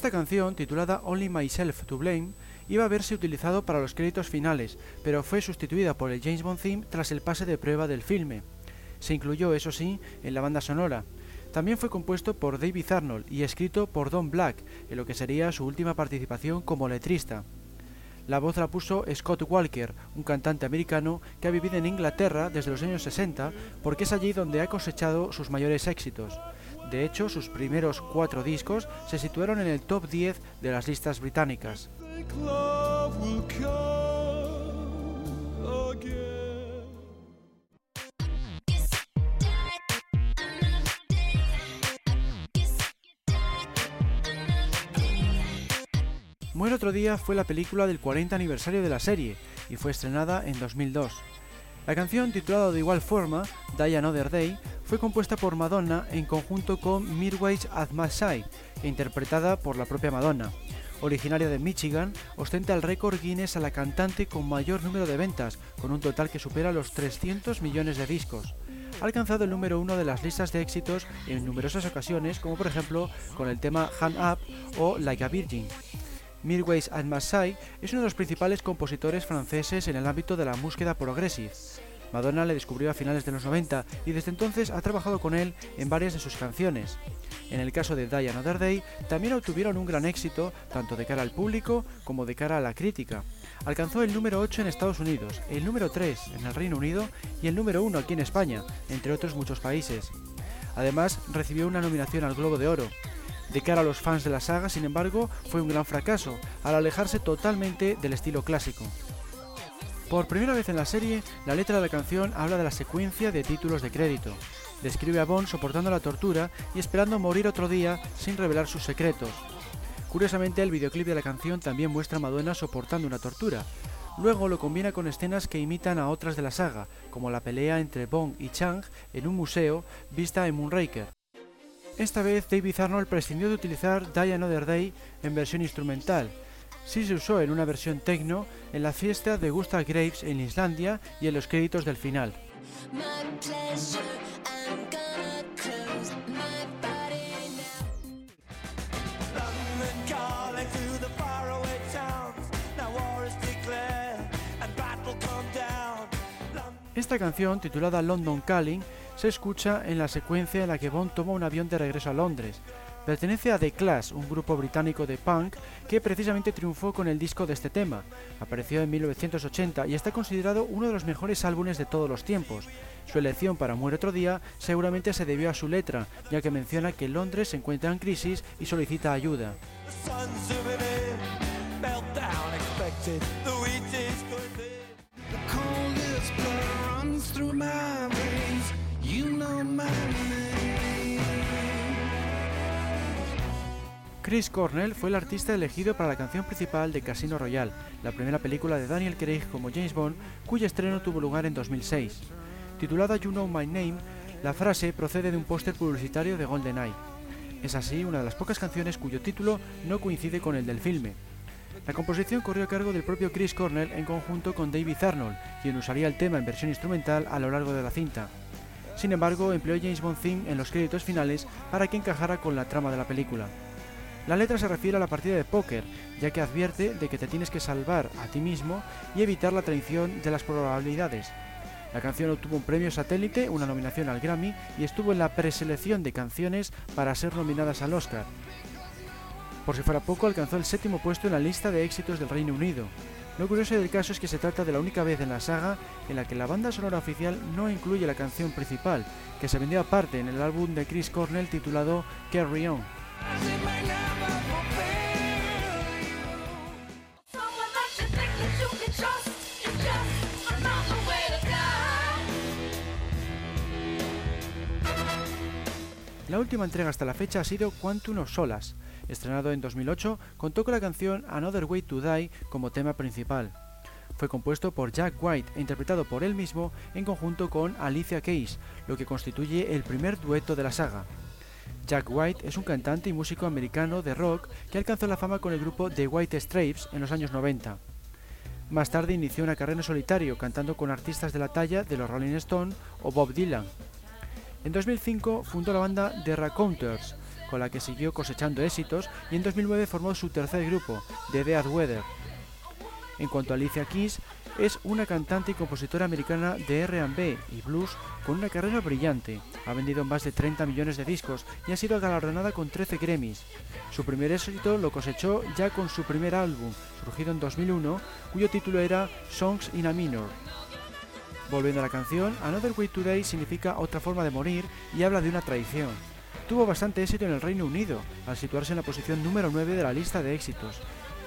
Esta canción, titulada Only Myself to Blame, iba a haberse utilizado para los créditos finales, pero fue sustituida por el James Bond theme tras el pase de prueba del filme. Se incluyó, eso sí, en la banda sonora. También fue compuesto por David Arnold y escrito por Don Black, en lo que sería su última participación como letrista. La voz la puso Scott Walker, un cantante americano que ha vivido en Inglaterra desde los años 60 porque es allí donde ha cosechado sus mayores éxitos. De hecho, sus primeros cuatro discos se situaron en el top 10 de las listas británicas. Muere otro día fue la película del 40 aniversario de la serie y fue estrenada en 2002. La canción, titulada de igual forma, Die Another Day, fue compuesta por Madonna en conjunto con Midway's At My e interpretada por la propia Madonna. Originaria de Michigan, ostenta el récord Guinness a la cantante con mayor número de ventas, con un total que supera los 300 millones de discos. Ha alcanzado el número uno de las listas de éxitos en numerosas ocasiones, como por ejemplo con el tema Hand Up o Like a Virgin. Midway's and Massai es uno de los principales compositores franceses en el ámbito de la búsqueda progressive. Madonna le descubrió a finales de los 90 y desde entonces ha trabajado con él en varias de sus canciones. En el caso de Die Another también obtuvieron un gran éxito tanto de cara al público como de cara a la crítica. Alcanzó el número 8 en Estados Unidos, el número 3 en el Reino Unido y el número 1 aquí en España, entre otros muchos países. Además, recibió una nominación al Globo de Oro. De cara a los fans de la saga, sin embargo, fue un gran fracaso, al alejarse totalmente del estilo clásico. Por primera vez en la serie, la letra de la canción habla de la secuencia de títulos de crédito. Describe a Bond soportando la tortura y esperando morir otro día sin revelar sus secretos. Curiosamente, el videoclip de la canción también muestra a Madonna soportando una tortura. Luego lo combina con escenas que imitan a otras de la saga, como la pelea entre Bond y Chang en un museo vista en Moonraker. Esta vez David Arnold prescindió de utilizar Die Another Day en versión instrumental. Sí se usó en una versión techno en la fiesta de Gustav Graves en Islandia y en los créditos del final. Esta canción, titulada London Calling, se escucha en la secuencia en la que Bond toma un avión de regreso a Londres. Pertenece a The Clash, un grupo británico de punk que precisamente triunfó con el disco de este tema. Apareció en 1980 y está considerado uno de los mejores álbumes de todos los tiempos. Su elección para Muere otro día seguramente se debió a su letra, ya que menciona que Londres se encuentra en crisis y solicita ayuda. Chris Cornell fue el artista elegido para la canción principal de Casino Royale, la primera película de Daniel Craig como James Bond, cuyo estreno tuvo lugar en 2006. Titulada You Know My Name, la frase procede de un póster publicitario de GoldenEye. Es así una de las pocas canciones cuyo título no coincide con el del filme. La composición corrió a cargo del propio Chris Cornell en conjunto con David Arnold, quien usaría el tema en versión instrumental a lo largo de la cinta. Sin embargo, empleó James Bond Theme en los créditos finales para que encajara con la trama de la película. La letra se refiere a la partida de póker, ya que advierte de que te tienes que salvar a ti mismo y evitar la traición de las probabilidades. La canción obtuvo un premio satélite, una nominación al Grammy y estuvo en la preselección de canciones para ser nominadas al Oscar. Por si fuera poco, alcanzó el séptimo puesto en la lista de éxitos del Reino Unido. Lo curioso del caso es que se trata de la única vez en la saga en la que la banda sonora oficial no incluye la canción principal, que se vendió aparte en el álbum de Chris Cornell titulado Carry On. La última entrega hasta la fecha ha sido Quantum of Solas. Estrenado en 2008, contó con la canción Another Way to Die como tema principal. Fue compuesto por Jack White e interpretado por él mismo en conjunto con Alicia Keys, lo que constituye el primer dueto de la saga. Jack White es un cantante y músico americano de rock que alcanzó la fama con el grupo The White Stripes en los años 90. Más tarde inició una carrera en solitario, cantando con artistas de la talla de los Rolling Stones o Bob Dylan. En 2005 fundó la banda The Raconteurs, con la que siguió cosechando éxitos, y en 2009 formó su tercer grupo, The Dead Weather. En cuanto a Alicia Keys, es una cantante y compositora americana de R&B y blues con una carrera brillante. Ha vendido más de 30 millones de discos y ha sido galardonada con 13 Grammys. Su primer éxito lo cosechó ya con su primer álbum, surgido en 2001, cuyo título era Songs in a Minor. Volviendo a la canción, Another Way Today significa otra forma de morir y habla de una traición. Tuvo bastante éxito en el Reino Unido, al situarse en la posición número 9 de la lista de éxitos.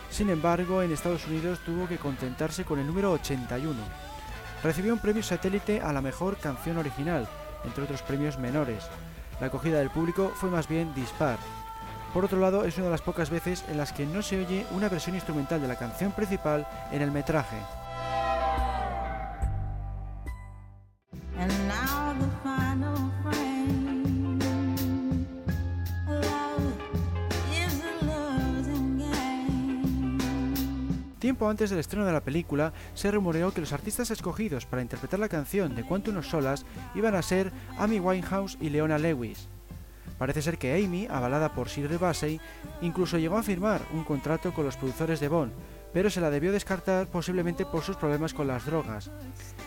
Sin embargo, en Estados Unidos tuvo que contentarse con el número 81. Recibió un premio satélite a la mejor canción original, entre otros premios menores. La acogida del público fue más bien dispar. Por otro lado, es una de las pocas veces en las que no se oye una versión instrumental de la canción principal en el metraje. Antes del estreno de la película, se rumoreó que los artistas escogidos para interpretar la canción de Quantum of Solas iban a ser Amy Winehouse y Leona Lewis. Parece ser que Amy, avalada por Shirley Bassey, incluso llegó a firmar un contrato con los productores de Bond, pero se la debió descartar posiblemente por sus problemas con las drogas.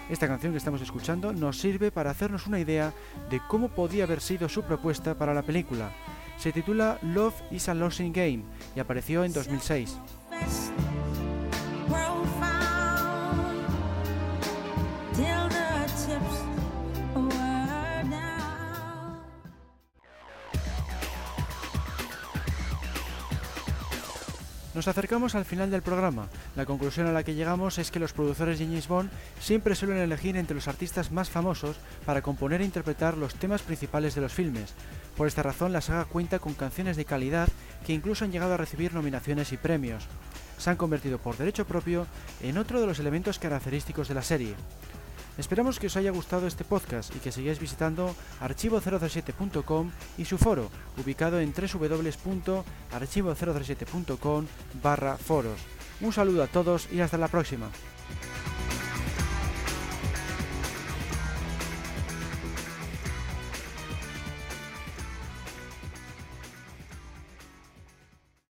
Esta canción que estamos escuchando nos sirve para hacernos una idea de cómo podía haber sido su propuesta para la película. Se titula Love is a Losing Game y apareció en 2006. Nos acercamos al final del programa. La conclusión a la que llegamos es que los productores de James Bond siempre suelen elegir entre los artistas más famosos para componer e interpretar los temas principales de los filmes. Por esta razón, la saga cuenta con canciones de calidad que incluso han llegado a recibir nominaciones y premios. Se han convertido por derecho propio en otro de los elementos característicos de la serie. Esperamos que os haya gustado este podcast y que sigáis visitando archivo007.com y su foro, ubicado en www.archivo007.com barra foros. Un saludo a todos y hasta la próxima.